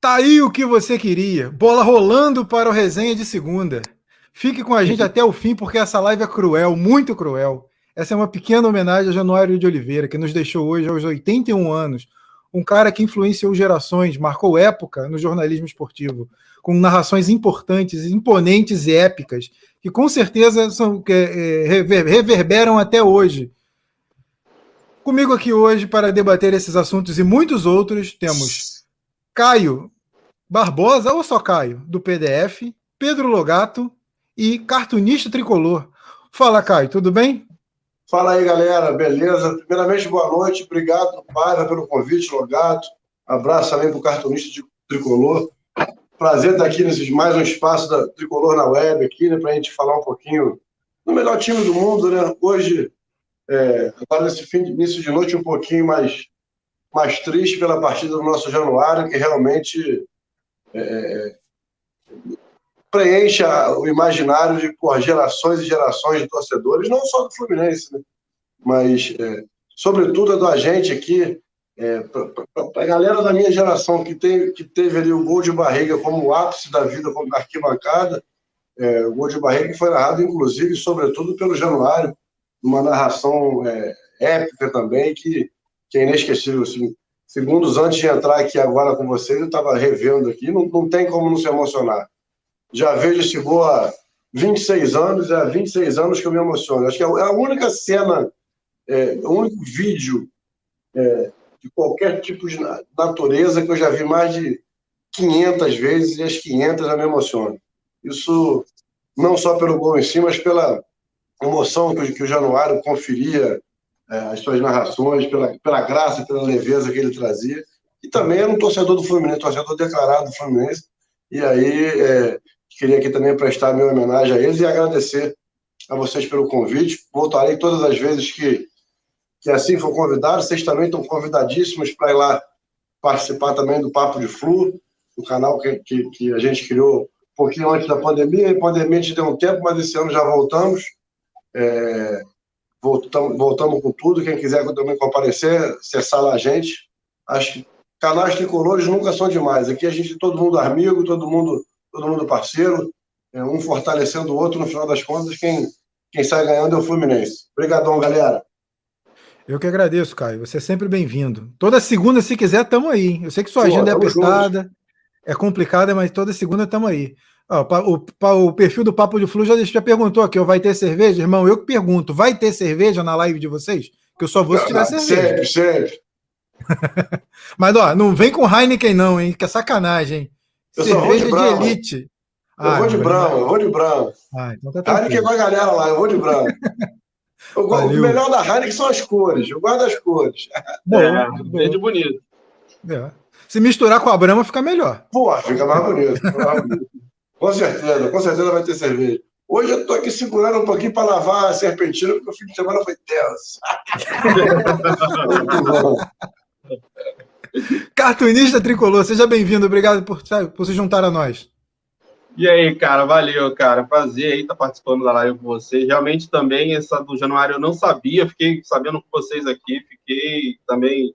Tá aí o que você queria. Bola rolando para o resenha de segunda. Fique com a gente até o fim, porque essa live é cruel, muito cruel. Essa é uma pequena homenagem a Januário de Oliveira, que nos deixou hoje aos 81 anos. Um cara que influenciou gerações, marcou época no jornalismo esportivo, com narrações importantes, imponentes e épicas, que com certeza são, é, reverberam até hoje. Comigo aqui hoje para debater esses assuntos e muitos outros temos Caio Barbosa, ou só Caio, do PDF, Pedro Logato e cartunista tricolor. Fala, Caio, tudo bem? Fala aí, galera, beleza? Primeiramente, boa noite, obrigado, Paiva, pelo convite, Logato. Abraço também para o cartunista tricolor. Prazer estar aqui nesse mais um espaço da Tricolor na Web aqui, né, para a gente falar um pouquinho do melhor time do mundo, né? Hoje, é, agora nesse fim de início de noite, um pouquinho mais, mais triste pela partida do nosso Januário, que realmente é, preenche o imaginário de por, gerações e gerações de torcedores, não só do Fluminense, né? mas, é, sobretudo, da gente aqui, é, para a galera da minha geração que, tem, que teve ali o gol de barriga como o ápice da vida, como arquibancada, é, o gol de barriga que foi narrado, inclusive, sobretudo pelo Januário, uma narração é, épica também, que, que é inesquecível. Assim. Segundos antes de entrar aqui agora com vocês, eu estava revendo aqui, não, não tem como não se emocionar. Já vejo esse gol há 26 anos, é há 26 anos que eu me emociono. Acho que é a única cena, é, o único vídeo é, de qualquer tipo de natureza que eu já vi mais de 500 vezes e as 500 eu me emociono. Isso não só pelo gol em si, mas pela emoção que, o Januário conferia as suas narrações, pela, pela graça, pela leveza que ele trazia. E também era um torcedor do Fluminense, torcedor declarado do Fluminense. E aí é, queria aqui também prestar minha homenagem a eles e agradecer a vocês pelo convite. Voltarei todas as vezes que, que assim for convidado. Vocês também estão convidadíssimos para ir lá participar também do Papo de Flu, o canal que, que, que a gente criou um pouquinho antes da pandemia. A pandemia gente deu um tempo, mas esse ano já voltamos. É, voltamos, voltamos com tudo. Quem quiser também comparecer, acessar lá a gente. Acho que canais tricolores nunca são demais. Aqui a gente, todo mundo amigo, todo mundo, todo mundo parceiro, é, um fortalecendo o outro. No final das contas, quem, quem sai ganhando é o Fluminense. Obrigadão, galera. Eu que agradeço, Caio. Você é sempre bem-vindo. Toda segunda, se quiser, estamos aí. Eu sei que sua Pô, agenda é apertada, juntos. é complicada, mas toda segunda estamos aí. O, o, perfil do Papo de Flu já, já perguntou aqui: vai ter cerveja? Irmão, eu que pergunto: vai ter cerveja na live de vocês? Que eu só vou se tiver cerveja. Sempre, sempre. Mas, ó, não vem com Heineken, não, hein? Que é sacanagem. Eu Cerveja de, de, elite. Eu ah, vou de branco, eu vou de branco. Ah, então tá Heineken com a galera lá, eu vou de branco. o melhor da Heineken são as cores, eu guardo as cores. Bom, é, verde bonito. É. Se misturar com a Brama, fica melhor. Pô, fica mais bonito. Fica mais bonito. Com certeza, com certeza vai ter cerveja. Hoje eu tô aqui segurando um pouquinho para lavar a serpentina, porque o fim de semana foi tenso. Cartunista Tricolor, seja bem-vindo. Obrigado por, por se juntar a nós. E aí, cara, valeu, cara. Prazer aí estar tá participando da live com vocês. Realmente também, essa do Januário eu não sabia, fiquei sabendo com vocês aqui, fiquei também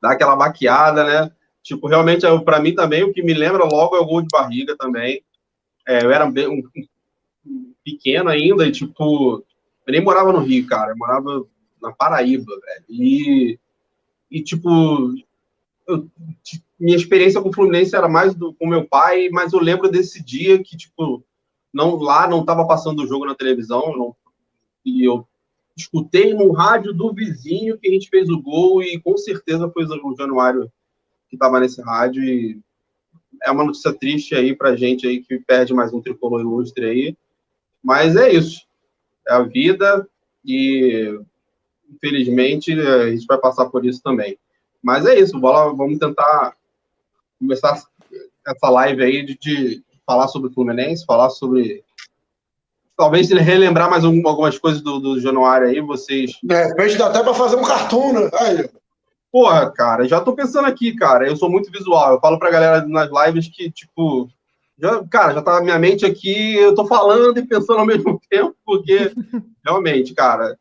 dar aquela baqueada, né? Tipo, realmente, para mim também, o que me lembra logo é o gol de barriga também. É, eu era bem, um, pequeno ainda, e tipo, eu nem morava no Rio, cara, eu morava na Paraíba, velho. E, e tipo, eu, minha experiência com o Fluminense era mais do, com meu pai, mas eu lembro desse dia que, tipo, não, lá não estava passando o jogo na televisão, não, e eu escutei no rádio do vizinho que a gente fez o gol, e com certeza foi o Januário que estava nesse rádio, e é uma notícia triste aí pra gente aí que perde mais um tricolor ilustre aí, mas é isso. É a vida e, infelizmente, a gente vai passar por isso também. Mas é isso, vamos tentar começar essa live aí de, de falar sobre o Fluminense, falar sobre. Talvez relembrar mais algumas coisas do, do Januário aí, vocês. De repente dá até para fazer um cartoon, né? Aí. Porra, cara, já tô pensando aqui, cara. Eu sou muito visual. Eu falo pra galera nas lives que, tipo, já, cara, já tá minha mente aqui, eu tô falando e pensando ao mesmo tempo, porque realmente, cara,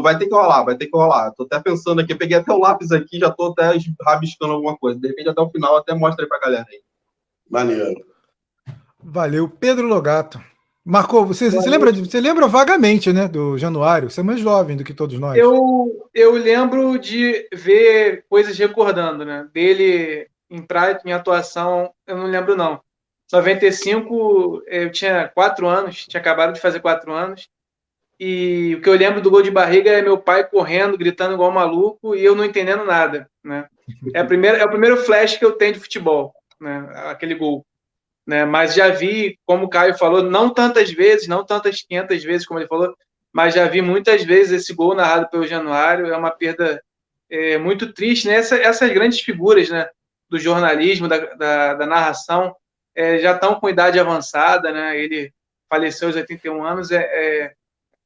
vai ter que rolar, vai ter que rolar. Tô até pensando aqui, peguei até o lápis aqui, já tô até rabiscando alguma coisa. De repente, até o final, até mostra aí pra galera aí. Maneiro. Valeu. Pedro Logato. Marcou, você, você, lembra, você lembra vagamente, né, do Januário? Você é mais jovem do que todos nós. Eu, eu lembro de ver coisas recordando, né? Dele em prática, em atuação, eu não lembro não. 95, eu tinha quatro anos, tinha acabado de fazer quatro anos. E o que eu lembro do gol de barriga é meu pai correndo, gritando igual maluco e eu não entendendo nada, né? É, a primeira, é o primeiro flash que eu tenho de futebol, né? Aquele gol né? Mas já vi, como o Caio falou, não tantas vezes, não tantas 500 vezes como ele falou, mas já vi muitas vezes esse gol narrado pelo Januário. É uma perda é, muito triste, né? Essa, essas grandes figuras, né? Do jornalismo, da, da, da narração, é, já estão com idade avançada, né? Ele faleceu aos 81 anos. É, é,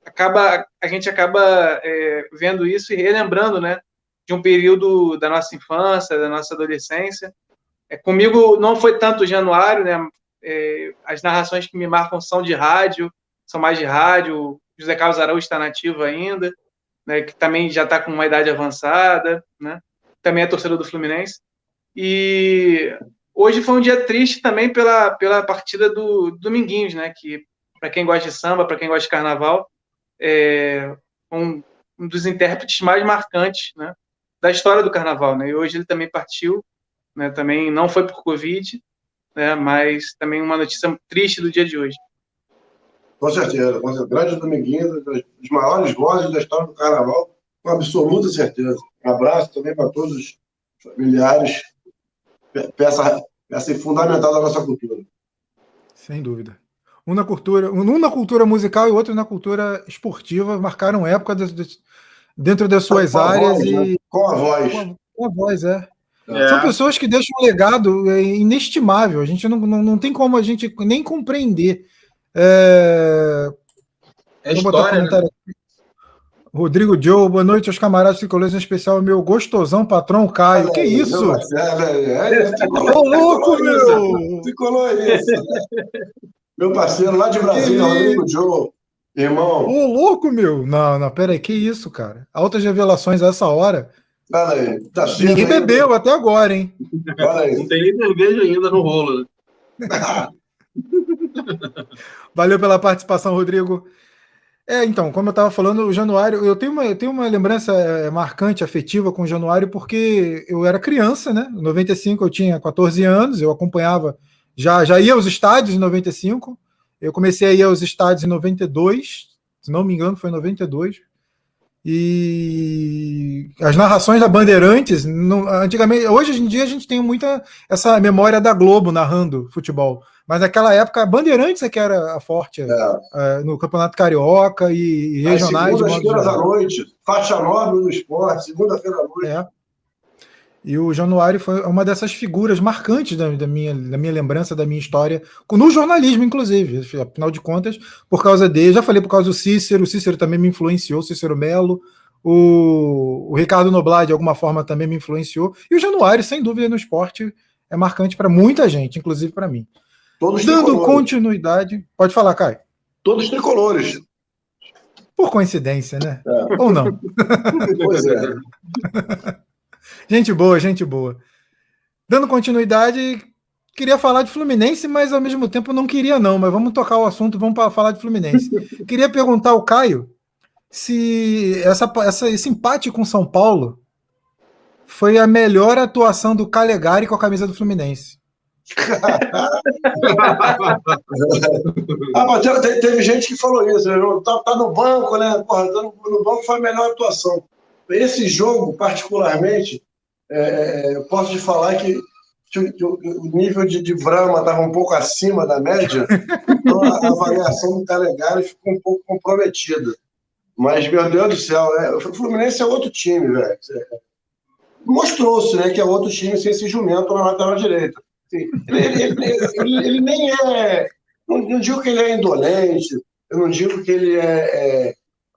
acaba, a gente acaba é, vendo isso e relembrando, né? De um período da nossa infância, da nossa adolescência, é, comigo não foi tanto Januário, né? É, as narrações que me marcam são de rádio, são mais de rádio. José Carlos Araújo está nativo ainda, né? Que também já está com uma idade avançada, né? Também é torcedor do Fluminense. E hoje foi um dia triste também pela, pela partida do, do Dominguinhos, né? Que para quem gosta de samba, para quem gosta de carnaval, é um, um dos intérpretes mais marcantes, né? Da história do carnaval, né? E hoje ele também partiu né? Também não foi por Covid, né? mas também uma notícia triste do dia de hoje. Com certeza, com certeza. Grande Dominguinho, dos maiores vozes da história do Carnaval, com absoluta certeza. Um abraço também para todos os familiares, peça, peça fundamental da nossa cultura. Sem dúvida. Um na cultura, um na cultura musical e outro na cultura esportiva, marcaram época de, de, dentro das suas com áreas voz, e né? com a voz. Com a, com a voz, é. É. São pessoas que deixam um legado é, inestimável. A gente não, não, não tem como a gente nem compreender. É, é história, né? Rodrigo Joe, boa noite aos camaradas tricolores, em especial meu gostosão patrão Caio. É, que isso? Ô, louco, meu! Tricolor isso. Meu parceiro lá de Brasília, que... Rodrigo Joe. Irmão. Ô, louco, meu! Não, não, pera aí, que isso, cara? Altas revelações a essa hora. Fala aí. Tá cedo Ninguém bebeu até agora, hein? Não tem nem cerveja ainda no rolo. Né? Valeu pela participação, Rodrigo. É, então, como eu estava falando, o Januário, eu tenho, uma, eu tenho uma lembrança é, marcante, afetiva com o Januário, porque eu era criança, né? Em 95 eu tinha 14 anos, eu acompanhava, já, já ia aos estádios em 95, eu comecei a ir aos estádios em 92, se não me engano foi em 92, e as narrações da Bandeirantes, não, antigamente, hoje em dia a gente tem muita essa memória da Globo narrando futebol, mas naquela época a Bandeirantes é que era a forte é. É, no Campeonato Carioca e, e regionais. Segundas-feiras da noite, faixa nobre no esporte, segunda-feira à noite. É. E o Januário foi uma dessas figuras marcantes da, da, minha, da minha lembrança, da minha história, no jornalismo, inclusive. Afinal de contas, por causa dele, já falei por causa do Cícero, o Cícero também me influenciou, Cícero Melo, o, o Ricardo Noblat, de alguma forma, também me influenciou. E o Januário, sem dúvida, no esporte, é marcante para muita gente, inclusive para mim. Todos Dando tricolores. continuidade. Pode falar, Caio. Todos tricolores. Por coincidência, né? É. Ou não? pois é. Gente boa, gente boa. Dando continuidade, queria falar de Fluminense, mas ao mesmo tempo não queria não, mas vamos tocar o assunto, vamos falar de Fluminense. queria perguntar ao Caio se essa, essa, esse empate com São Paulo foi a melhor atuação do Calegari com a camisa do Fluminense. ah, mas teve gente que falou isso, né? tá, tá no banco, né? Porra, tá no, no banco foi a melhor atuação. Esse jogo, particularmente, é, é, eu posso te falar que, que, que o nível de, de Brahma estava um pouco acima da média, então a, avaliação do Calegari ficou um pouco comprometida. Mas, meu Deus do céu, é, o Fluminense é outro time, velho. Mostrou-se né, que é outro time sem esse jumento na lateral direita. Ele, ele, ele, ele, nem é. Não, não, digo que ele é indolente, eu não digo que ele é. é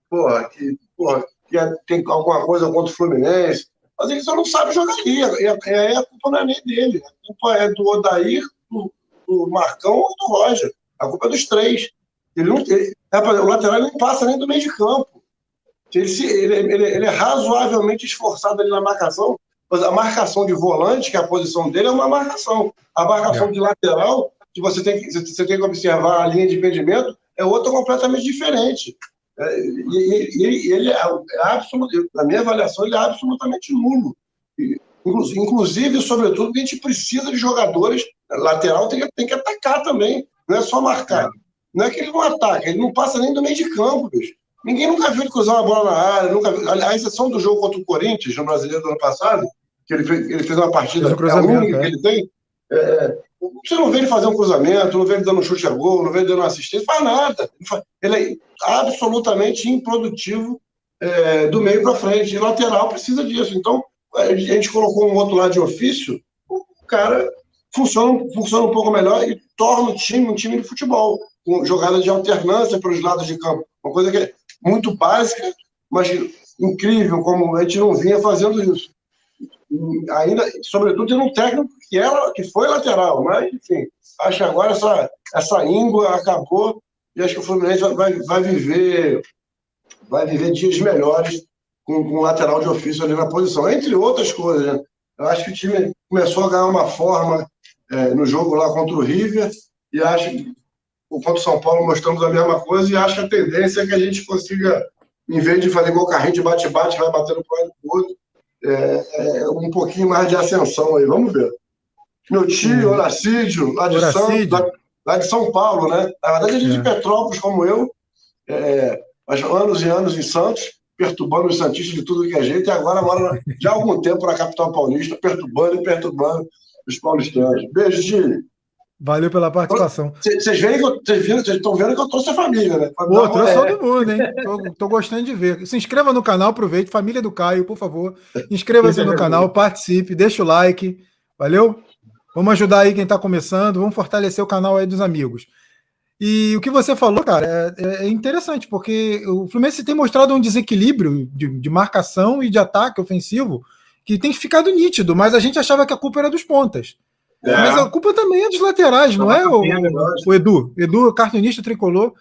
porra, que, porra, que é, tem alguma coisa contra o Fluminense mas ele só não sabe jogar ali. É, é, a culpa não é nem dele. A culpa é do Odair, do, do Marcão e do Roger. A culpa é dos três. Ele não, ele, o lateral não passa nem do meio de campo. Ele, se, ele, ele, ele, é razoavelmente esforçado ali na marcação, a marcação de volante, que é a posição dele, é uma marcação. A marcação é. de lateral, que você tem que, você tem que observar a linha de impedimento, é outra completamente diferente. É, e, e, ele é, é absoluto, na minha avaliação, ele é absolutamente nulo. Inclusive, sobretudo, a gente precisa de jogadores. Lateral tem, tem que atacar também, não é só marcar. É. Não é que ele não ataca, ele não passa nem do meio de campo, bicho. Ninguém nunca viu ele cruzar uma bola na área, nunca viu. A exceção do jogo contra o Corinthians, no brasileiro do ano passado, que ele fez, ele fez uma partida fez um é única é. que ele tem. É, você não vê ele fazer um cruzamento, não vê ele dando um chute a gol, não vê ele dando assistência, faz nada. Ele é absolutamente improdutivo é, do meio para frente. E lateral precisa disso. Então, a gente colocou um outro lado de ofício, o cara funciona, funciona um pouco melhor e torna o time um time de futebol, com jogada de alternância para os lados de campo. Uma coisa que é muito básica, mas incrível, como a gente não vinha fazendo isso. Ainda, sobretudo, tendo um técnico que, era, que foi lateral, mas, enfim, acho que agora essa, essa íngua acabou e acho que o Fluminense vai, vai, viver vai viver dias melhores com, com lateral de ofício ali na posição, entre outras coisas. Né? Eu acho que o time começou a ganhar uma forma é, no jogo lá contra o River e acho que contra o São Paulo mostramos a mesma coisa e acho que a tendência é que a gente consiga, em vez de fazer igual carrinho de bate-bate, vai batendo para o lado do outro, é, é, um pouquinho mais de ascensão aí. Vamos ver. Meu tio, Horacídio, lá de, São, lá, de São Paulo, né? Na verdade, ele é de é. Petrópolis, como eu, é, mas anos e anos em Santos, perturbando os Santistas de tudo que é jeito, e agora mora já há algum tempo na capital paulista, perturbando e perturbando os paulistanos. Beijo, Gil. Valeu pela participação. Vocês veem que vocês estão vendo que eu trouxe a família, né? Pô, trouxe todo mundo, hein? Tô, tô, gostando de ver. Se inscreva no canal, aproveite. Família do Caio, por favor. Inscreva-se no canal, participe, deixa o like. Valeu? Vamos ajudar aí quem está começando, vamos fortalecer o canal aí dos amigos. E o que você falou, cara, é, é interessante, porque o Fluminense tem mostrado um desequilíbrio de, de marcação e de ataque ofensivo que tem ficado nítido, mas a gente achava que a culpa era dos pontas. É. Mas a culpa também é dos laterais, não, não é, o, o, Edu? Edu, cartunista tricolor.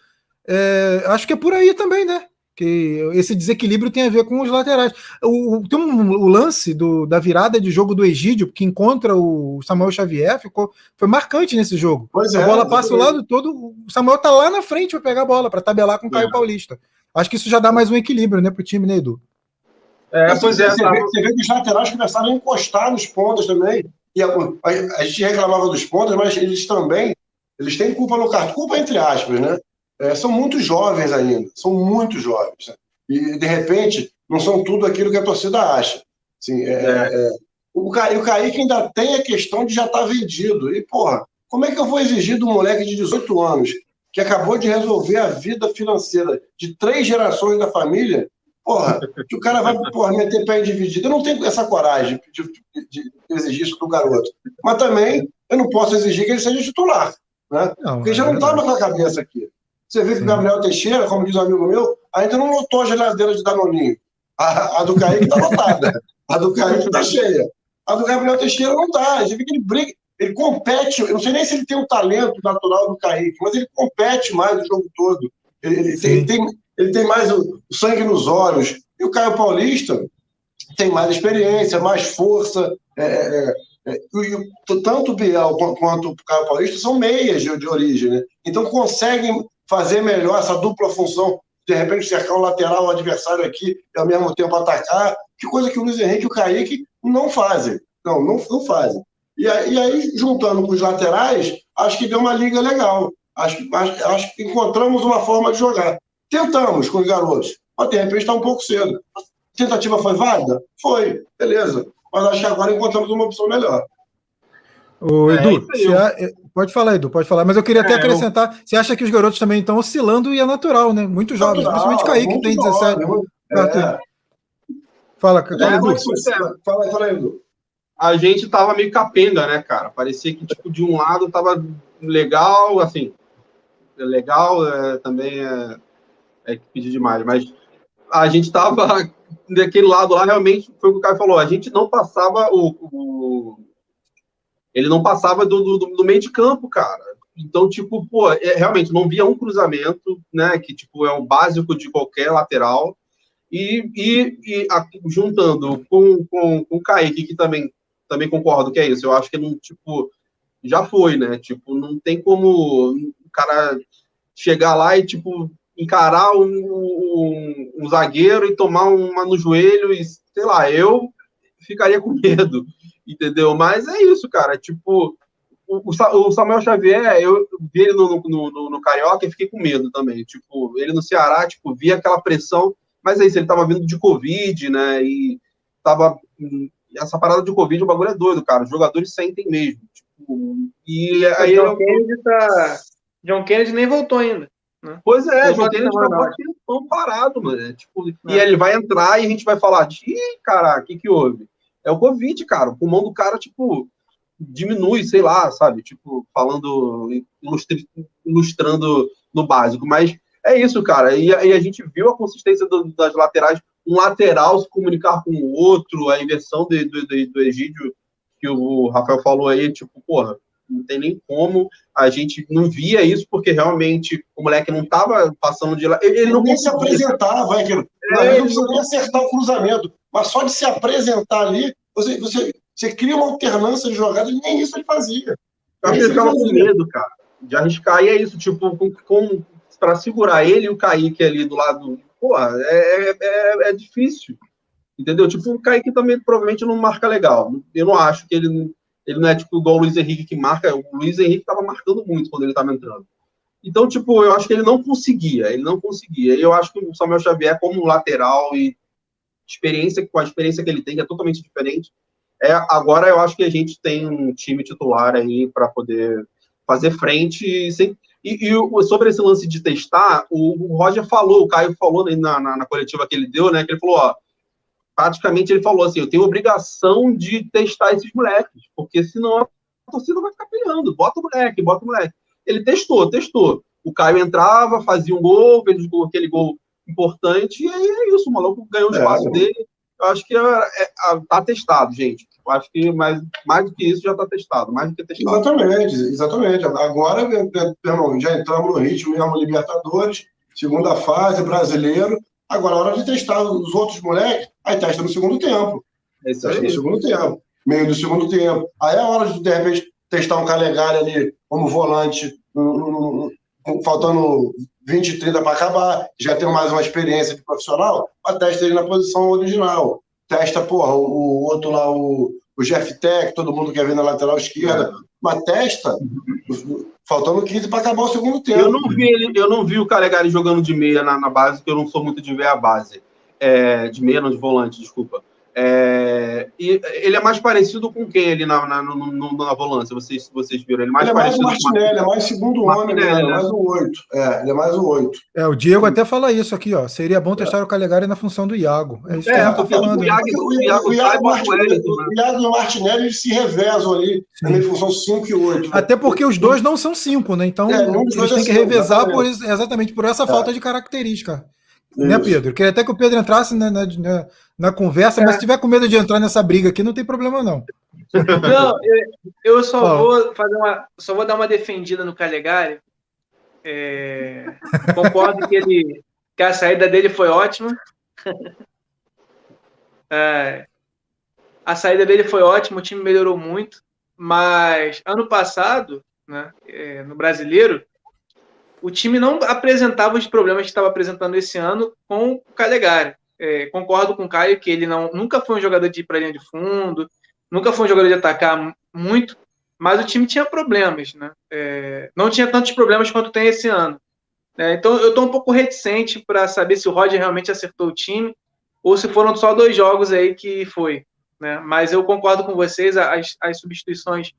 É, acho que é por aí também, né? Que esse desequilíbrio tem a ver com os laterais. O, tem um, o lance do, da virada de jogo do Egídio, que encontra o Samuel Xavier, ficou, foi marcante nesse jogo. Pois a é, bola passa o lado todo, o Samuel tá lá na frente para pegar a bola, para tabelar com o Caio é. Paulista. Acho que isso já dá mais um equilíbrio né, para o time, né, Edu? É, pois é, você, tá... vê, você vê que os laterais começaram a encostar nos pontos também. E a, a, a, gente reclamava dos pontos, mas eles também eles têm culpa no cartão, culpa entre aspas, né? É, são muito jovens ainda, são muito jovens. Né? E, de repente, não são tudo aquilo que a torcida acha. Assim, é, é. o, Ca, o Kaique ainda tem a questão de já estar tá vendido. E, porra, como é que eu vou exigir um moleque de 18 anos que acabou de resolver a vida financeira de três gerações da família Porra, que o cara vai porra, meter pé dividido. Eu não tenho essa coragem de, de, de, exigir isso do garoto. Mas também eu não posso exigir que ele seja titular. Né? Não, Porque já não está na tua cabeça aqui. Você vê que o Gabriel Teixeira, como diz um amigo meu, ainda não lotou a geladeira de Danoninho. A, a do Kaique está lotada. A do Kaique está cheia. A do Gabriel Teixeira não está. Você vê que ele briga, ele compete. Eu não sei nem se ele tem o talento natural do Kaique, mas ele compete mais o jogo todo. Ele, ele tem, tem, ele tem mais o sangue nos olhos. E o Caio Paulista tem mais experiência, mais força. É, é, é, e, tanto o Biel quanto o Caio Paulista são meias de, de origem, né? Então conseguem fazer melhor essa dupla função, de repente cercar o lateral, o adversário aqui, e ao mesmo tempo atacar, que coisa que o Luiz Henrique e o Kaique não fazem. Não, não, não fazem. E e aí, juntando com os laterais, acho que deu uma liga legal. Acho, acho, acho que encontramos uma forma de jogar. Tentamos com os garotos, mas de repente está um pouco cedo. A tentativa foi válida? Foi, beleza. Mas acho que agora encontramos uma opção melhor. Ô, é, Edu, é, pode falar, Edu, pode falar. Mas eu queria até é, acrescentar: eu... você acha que os garotos também estão oscilando e é natural, né? Muito jovens, natural, principalmente Kaique, que tem 17. Jovem, é. Fala, fala, Edu. Fala, fala, Edu. A gente tava meio capenga, né, cara? Parecia que, tipo, de um lado tava legal, assim, legal, é, também é, é pedir demais, mas a gente estava daquele lado lá, realmente foi o que o Caio falou, a gente não passava o. o ele não passava do, do, do, meio de campo, cara. Então, tipo, pô, é, realmente não via um cruzamento, né? Que tipo é o básico de qualquer lateral. E, e, e a, juntando com, com, com o Kaique, que também, também concordo que é isso, eu acho que não, tipo, já foi, né? Tipo, não tem como cara chegar lá e, tipo, encarar um, um, um zagueiro e tomar uma no joelho e, sei lá, eu ficaria com medo, entendeu? Mas é isso, cara, tipo, o, o Samuel Xavier, eu vi ele no, no, no, no, Carioca e fiquei com medo também. Tipo, ele no Ceará, tipo, via aquela pressão, mas é isso, ele tava vindo de Covid, né? E tava. Essa parada de Covid, o bagulho é doido, cara. Os jogadores sentem mesmo. Tipo, e aí. Kennedy tá... John Kennedy nem voltou ainda. Né? Pois é, John Kennedy tá tão parado, mano. É, tipo, é. E ele vai entrar e a gente vai falar, ih, caraca, o que, que houve? É o Covid, cara. O pulmão do cara, tipo, diminui, sei lá, sabe? Tipo, falando, ilustrando no básico. Mas é isso, cara. E, e a gente viu a consistência do, das laterais, um lateral se comunicar com o outro, a inversão do, do, do Egídio, que o Rafael falou aí, tipo, porra, não tem nem como. A gente não via isso, porque realmente o moleque não estava passando de lá. Ele, ele não nem se apresentava, vai. É, ele não precisa nem acertar o cruzamento. Mas só de se apresentar ali, você, você você cria uma alternância de jogadas, nem isso ele fazia. Eu acho que ele ficava com medo, cara, de arriscar. E é isso, tipo, com, com para segurar ele e o Kaique ali do lado. Porra, é, é, é, é difícil. Entendeu? Tipo, o Kaique também provavelmente não marca legal. Eu não acho que ele, ele não é tipo igual o Luiz Henrique que marca. O Luiz Henrique estava marcando muito quando ele estava entrando. Então, tipo, eu acho que ele não conseguia, ele não conseguia. Eu acho que o Samuel Xavier, como lateral e experiência, com a experiência que ele tem, é totalmente diferente. É, agora eu acho que a gente tem um time titular aí para poder fazer frente. Sem, e, e, sobre esse lance de testar, o, o Roger falou, o Caio falou na, na, na, coletiva que ele deu, né? Que ele falou, ó, praticamente ele falou assim: eu tenho obrigação de testar esses moleques, porque senão a torcida vai ficar pilhando. Bota o moleque, bota o moleque. Ele testou, testou. O Caio entrava, fazia um gol, fez aquele gol importante, e aí é isso, o maluco ganhou o é. espaço é. dele eu acho que está é, é, tá testado, gente. Eu acho que mais, mais do que isso já está testado, mais do que testado. Exatamente, exatamente. Agora, irmão, já entramos no ritmo mesmo Libertadores, segunda fase, brasileiro. Agora é hora de testar os outros moleques, aí testa no segundo tempo. É isso aí. No segundo tempo. Meio do segundo tempo. Aí é hora de, de repente, testar um Calegari ali como volante, faltando 20, 30 para acabar, já tem mais uma experiência de profissional, mas testa ele na posição original. Testa, porra, o, o outro lá, o, o Jeff Tech, todo mundo quer ver na lateral esquerda, mas testa, faltando 15 para acabar o segundo tempo. Eu não vi ele, eu não vi o Calegari jogando de meia na, na base, porque eu não sou muito de ver a base. É, de meia, não, de volante, desculpa. É, e ele é mais parecido com quem ali na, na, no, na volância? Vocês, vocês viram? Ele, mais ele é mais o Martinelli, é mais segundo homem, né? é mais o oito. É, ele é mais o oito. É, o Diego até fala isso aqui, ó. Seria bom testar é. o Calegari na função do Iago. É isso é, que eu tô falando. O Iago, o Iago, Iago, Martinelli, né? o Iago e o Martinelli eles se revezam ali na função 5 e 8. Até porque os dois não são cinco, né? Então é, eles têm que revezar por, exatamente por essa falta de característica. Né, Pedro? Queria até que o Pedro entrasse na, na, na, na conversa, é. mas se tiver com medo de entrar nessa briga aqui, não tem problema, não. Não, eu, eu só vou fazer uma. Só vou dar uma defendida no Calegari. É, concordo que, ele, que a saída dele foi ótima. É, a saída dele foi ótima, o time melhorou muito, mas ano passado, né, é, no brasileiro, o time não apresentava os problemas que estava apresentando esse ano com o Calegari. É, concordo com o Caio que ele não, nunca foi um jogador de ir para linha de fundo, nunca foi um jogador de atacar muito, mas o time tinha problemas, né? É, não tinha tantos problemas quanto tem esse ano. É, então eu estou um pouco reticente para saber se o Roger realmente acertou o time ou se foram só dois jogos aí que foi. Né? Mas eu concordo com vocês, as, as substituições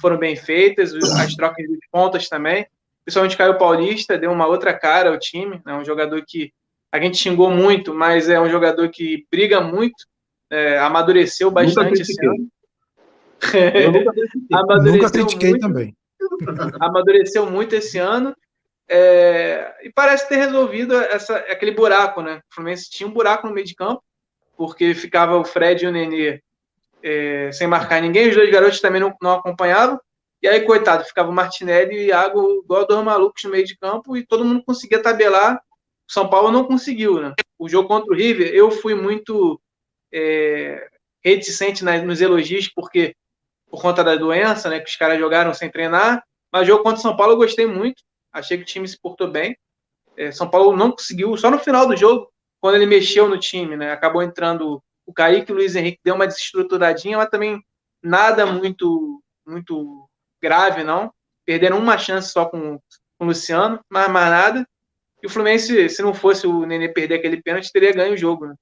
foram bem feitas, as trocas de pontas também principalmente Caio Paulista, deu uma outra cara ao time. É né? um jogador que a gente xingou muito, mas é um jogador que briga muito, é, amadureceu bastante esse ano. Eu nunca critiquei, nunca critiquei muito, também. Amadureceu muito esse ano. É, e parece ter resolvido essa, aquele buraco, né? O Fluminense tinha um buraco no meio de campo, porque ficava o Fred e o Nenê é, sem marcar ninguém, os dois garotos também não, não acompanhavam. E aí, coitado, ficava o Martinelli e o Iago igual dois malucos no meio de campo e todo mundo conseguia tabelar. O São Paulo não conseguiu, né? O jogo contra o River, eu fui muito é, reticente nos elogios, porque por conta da doença, né, que os caras jogaram sem treinar. Mas o jogo contra o São Paulo eu gostei muito. Achei que o time se portou bem. É, São Paulo não conseguiu, só no final do jogo, quando ele mexeu no time, né? Acabou entrando o Kaique e o Luiz Henrique, deu uma desestruturadinha, mas também nada muito, muito grave, não. Perderam uma chance só com, com o Luciano, mas mais nada. E o Fluminense, se não fosse o Nenê perder aquele pênalti, teria ganho o jogo, né?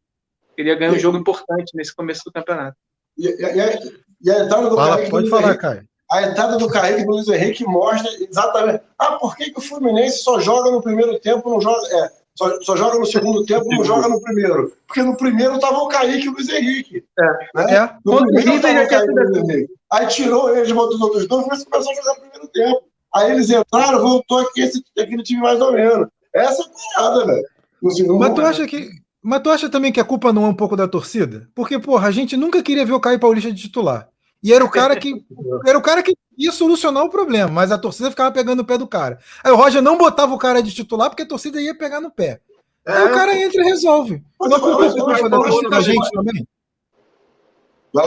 Teria ganho um jogo importante nesse começo do campeonato. E, e, e, a, e a entrada do Fala, pode falar, Henrique, Caio. A entrada do Kaique do Luiz Henrique mostra exatamente. Ah, por que, que o Fluminense só joga no primeiro tempo, não joga. É, só, só, joga no segundo tempo, não joga no primeiro. Porque no primeiro estava o Kaique e o Luiz Henrique. É. Né? é. No primeiro estava o Kaique e o Luiz Henrique. Aí tirou eles, botou os outros dois e começou a jogar no primeiro tempo. Aí eles entraram, voltou aqui esse, aquele time mais ou menos. Essa é a parada, velho. Mas tu acha que. Mas tu acha também que a culpa não é um pouco da torcida? Porque, porra, a gente nunca queria ver o Caio Paulista de titular. E era o cara que era o cara que ia solucionar o problema, mas a torcida ficava pegando o pé do cara. Aí o Roger não botava o cara de titular porque a torcida ia pegar no pé. Aí é, o cara entra e resolve. Não é culpa da gente também.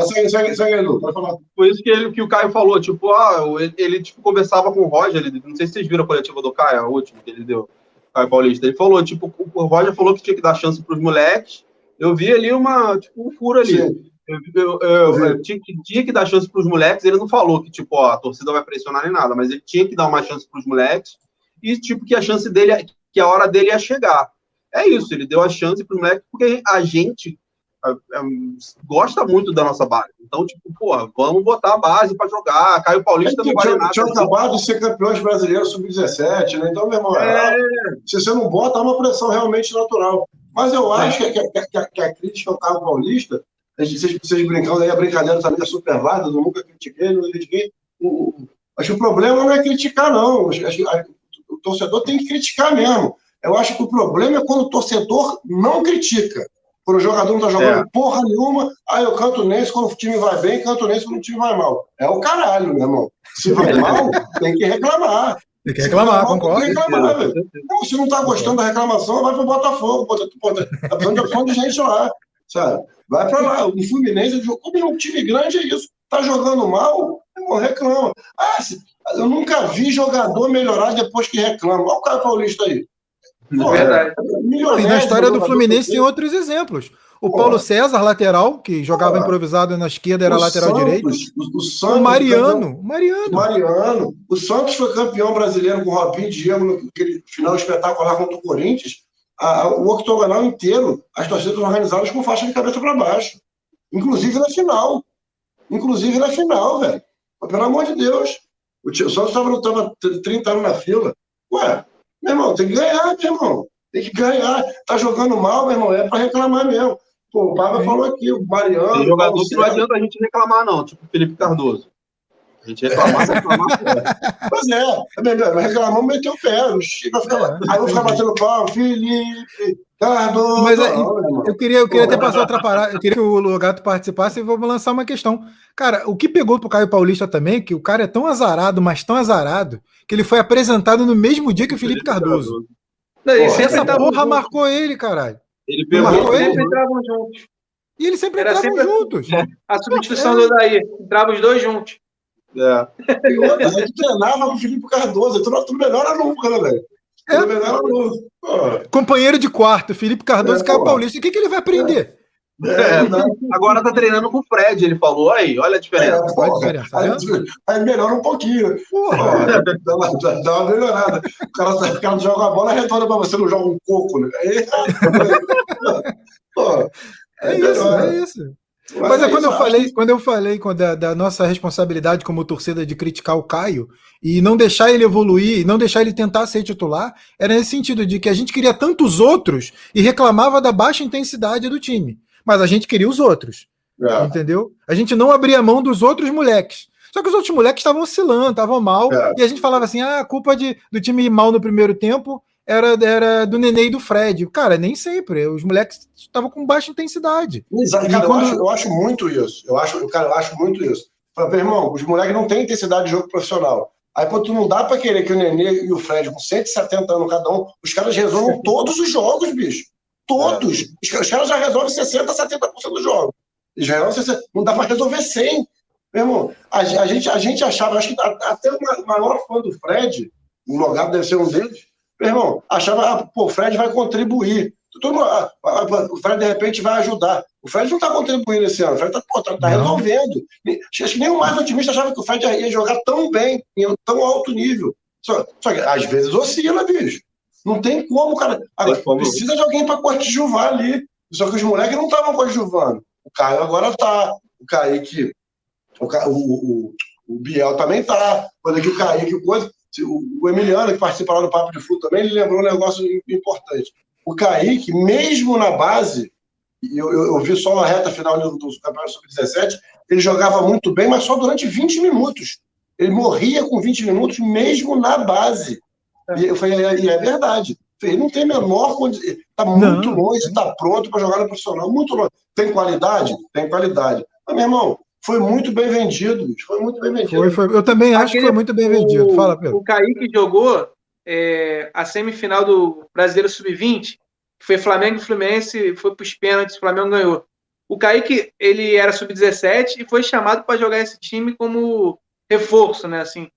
Segue, segue, segue, Edu, falar. Foi isso que, ele, que o Caio falou, tipo, ah, ele, tipo, conversava com o Roger, ele, não sei se vocês viram a coletiva do Caio, a última que ele deu, Caio Paulista, ele falou, tipo, o Roger falou que tinha que dar chance para os moleques, eu vi ali uma, tipo, um furo ali. Sim. Eu, eu, eu, tinha, que, tinha, que dar chance para os moleques. Ele não falou que, tipo, ó, a torcida vai pressionar nem nada, mas ele tinha que dar uma chance para os moleques e, tipo, que a chance dele, que a hora dele ia chegar. É isso, ele deu a chance para os moleques porque a gente a, a, gosta muito da nossa base. Então, tipo, pô, vamos botar a base para jogar. Caio Paulista é, não vale nada. Tinha acabado de ser campeões brasileiros sub-17, né? Então, meu irmão, é... se você não bota, é uma pressão realmente natural. Mas eu acho é. que, que, que, que, a crítica ao Caio Paulista vocês, vocês brincando aí, a brincadeira também é super válida, eu nunca critiquei, não critiquei. Acho que o problema não é criticar, não. O torcedor tem que criticar mesmo. Eu acho que o problema é quando o torcedor não critica. Quando o jogador não está jogando é. porra nenhuma, aí eu canto nesse quando o time vai bem, canto nesse quando o time vai mal. É o caralho, meu irmão. Se vai mal, tem que reclamar. Tem que reclamar, concordo. Tem que reclamar, velho. Não, se não está gostando da reclamação, vai para o Botafogo. Tá precisando de gente lá, sabe? Vai para lá. O Fluminense, como é um time grande, é isso. Tá jogando mal, não reclama. Ah, eu nunca vi jogador melhorar depois que reclama. Olha o cara paulista aí. Pô, verdade. É, e na história do Fluminense tem outros exemplos. O Pô. Paulo César, lateral, que jogava Pô. improvisado na esquerda, era o lateral Santos, direito. O, o, Santos, o Mariano. Mariano. Mariano. O Santos foi campeão brasileiro com o Robinho Diego no final espetacular contra o Corinthians a, o octogonal inteiro, as torcidas organizadas com faixa de cabeça para baixo. Inclusive na final. Inclusive na final, velho. Pelo amor de Deus. O tio Santos estava lutando 30 anos na fila. Ué, meu irmão, tem que ganhar, meu irmão. Tem que ganhar. Tá jogando mal, meu irmão, é para reclamar mesmo. Pô, o Pablo falou aqui, o Mariano. Tem jogador que não adianta a gente reclamar, não, tipo Felipe Cardoso. A gente reclamar, reclamar. pois é, reclamou, meteu o pé. Vai ficar, aí eu ficar batendo pau, Felipe, Cardoso. Mas aí, eu queria, eu queria até passar outra parada. Eu queria que o Logato participasse e vou lançar uma questão. Cara, o que pegou pro Caio Paulista também, que o cara é tão azarado, mas tão azarado, que ele foi apresentado no mesmo dia que o Felipe Cardoso. Não, essa porra marcou ele, caralho. Ele pegou, marcou ele. Sempre entravam juntos. E eles sempre Era entravam sempre juntos. A substituição é. do Daí. Entravam os dois juntos. É. E outra, a gente treinava com o Felipe Cardoso, tudo, tudo melhor nunca, né, velho? É. melhor Companheiro de quarto, Felipe Cardoso, é, Caio Paulista. O que, que ele vai aprender? É, é agora tá treinando com o Fred, ele falou. Aí, olha a diferença. É, diferença aí, aí, melhora um pouquinho. Porra. Dá, uma, dá uma melhorada. O cara, o cara joga a bola retorna pra você, não joga um coco, né? Aí, pô, é, isso, é isso. Mas é, quando, eu falei, quando eu falei da, da, nossa responsabilidade como torcida de criticar o Caio e não deixar ele evoluir, e não deixar ele tentar ser titular, era nesse sentido de que a gente queria tantos outros e reclamava da baixa intensidade do time. Mas a gente queria os outros. É. Entendeu? A gente não abria mão dos outros moleques. Só que os outros moleques estavam oscilando, estavam mal, é. e a gente falava assim: ah, a culpa de, do time ir mal no primeiro tempo era, era do Nenê e do Fred. Cara, nem sempre. Os moleques estavam com baixa intensidade. Exato, cara, quando... eu, acho, eu, acho, muito isso. Eu acho, cara, eu acho muito isso. Fala, meu irmão, os moleques não têm intensidade de jogo profissional. Aí, quando não dá para querer que o Nenê e o Fred, com 170 anos cada um, os caras resolvam todos os jogos, bicho. Todos. É. Os, os caras já resolvem 60%, 70% do jogo. Já resolvem 60%. Não dá para resolver 100%. Meu irmão, a, a, gente, a gente achava, acho que até o maior fã do Fred, o Logado deve ser um deles, meu irmão, achava, ah, pô, o Fred vai contribuir. Todo ah, ah, o Fred, de repente, vai ajudar. O Fred não está contribuindo esse ano, o Fred está tá, tá resolvendo. Acho que nem o mais otimista achava que o Fred ia jogar tão bem, em tão alto nível. Só, só que às vezes oscila, bicho. Não tem como, cara. Agora, precisa de alguém para coadjuvar ali. Só que os moleques não estavam coadjuvando. O Caio agora tá. O Kaique o, o, o Biel também tá. Quando aqui o Kaique, o coisa. O Emiliano, que participa lá do Papo de Flu também, ele lembrou um negócio importante. O Kaique, mesmo na base, eu, eu, eu vi só a reta final do, do Campeonato Sub-17, ele jogava muito bem, mas só durante 20 minutos. Ele morria com 20 minutos, mesmo na base. E eu falei, e é verdade. Ele não tem a menor condição. Está muito longe, está pronto para jogar no profissional. Muito longe. Tem qualidade? Tem qualidade. Mas, meu irmão, foi muito bem vendido, foi muito bem vendido. Foi, foi. Eu também acho Aquele, que foi muito bem vendido. O, Fala, Pedro. O Kaique jogou é, a semifinal do Brasileiro Sub-20, foi Flamengo e Fluminense, foi para os pênaltis, o Flamengo ganhou. O Kaique, ele era Sub-17 e foi chamado para jogar esse time como reforço, né? Assim,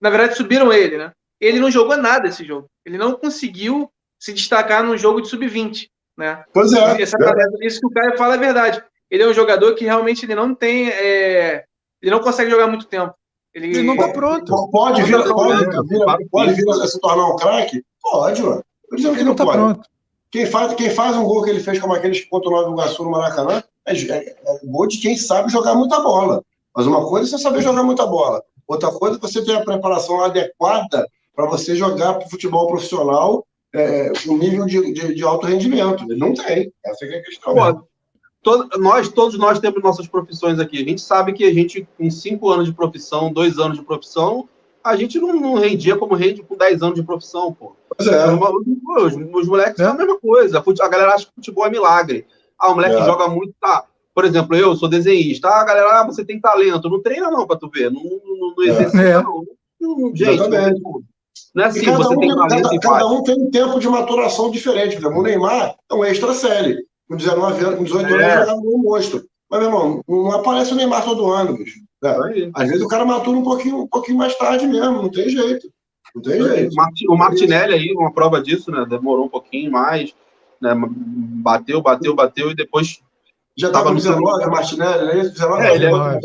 na verdade, subiram ele, né? Ele não jogou nada esse jogo. Ele não conseguiu se destacar num jogo de Sub-20, né? Pois é. Essa, é. Isso que o Caio fala é verdade ele é um jogador que realmente ele não tem. É, ele não consegue jogar muito tempo. Ele, ele não está pronto. Pode vir, pode, pode, pode vir a se tornar um craque? Pode, mano. Eu dizendo que não, não tá pode. Pronto. Quem faz, quem faz um gol que ele fez como aqueles contra o Nova Iguaçu no Maracanã é, é, é gol de quem sabe jogar muita bola. Mas uma coisa é você saber jogar muita bola. Outra coisa é você ter a preparação adequada para você jogar para futebol profissional é, um nível de, de, de, alto rendimento. Ele não tem. Essa é a questão. Pode todo, nós, todos nós temos nossas profissões aqui. A gente sabe que a gente, com cinco anos de profissão, dois anos de profissão, a gente não, não rendia como rende com 10 anos de profissão, pô. Pois é. Os, os, moleques é. são a mesma coisa. A galera acha que futebol é milagre. Ah, o moleque é. joga muito, tá. Por exemplo, eu sou desenhista. Ah, galera, ah, você tem talento. Não treina, não, pra tu ver. Não, não, não é. exercita, é. não. não. Gente, não, não é assim, você um, tem talento. Cada, cada um tem um tempo de maturação diferente. O Neymar é um extra série com 19 anos, com 18 anos, é. jogava um monstro. Mas, meu irmão, não aparece o Neymar todo ano, bicho. É. Às vezes o cara matura um pouquinho, um pouquinho mais tarde mesmo, não tem jeito. Não tem jeito. O Martinelli aí, uma prova disso, né? Demorou um pouquinho mais, né? Bateu, bateu, bateu e depois. Já estava no 19, o Martinelli, né? 19, é, ele, é,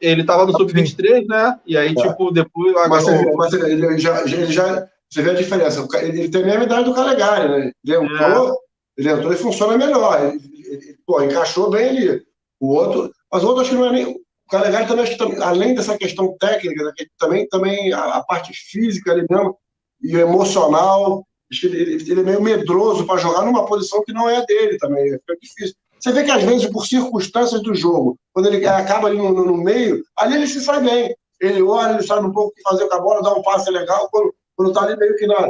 ele estava no sub-23, né? E aí, é. tipo, depois. Mas, você, mas ele, já, ele já. Você vê a diferença. Ele tem a mesma idade do Calegari, né? Ele entrou, é. Ele entrou e funciona melhor. Ele, ele, pô, encaixou bem ali. O outro, mas o outro acho que não é nem. O Calegari também, acho que além dessa questão técnica, né, também, também a, a, parte física ali mesmo, e emocional, ele, ele é meio medroso para jogar numa posição que não é dele também. Fica difícil. Você vê que às vezes, por circunstâncias do jogo, quando ele acaba ali no, no meio, ali ele se sai bem. Ele olha, ele sabe um pouco o que fazer com a bola, dá um passe legal, quando, quando tá ali meio que na,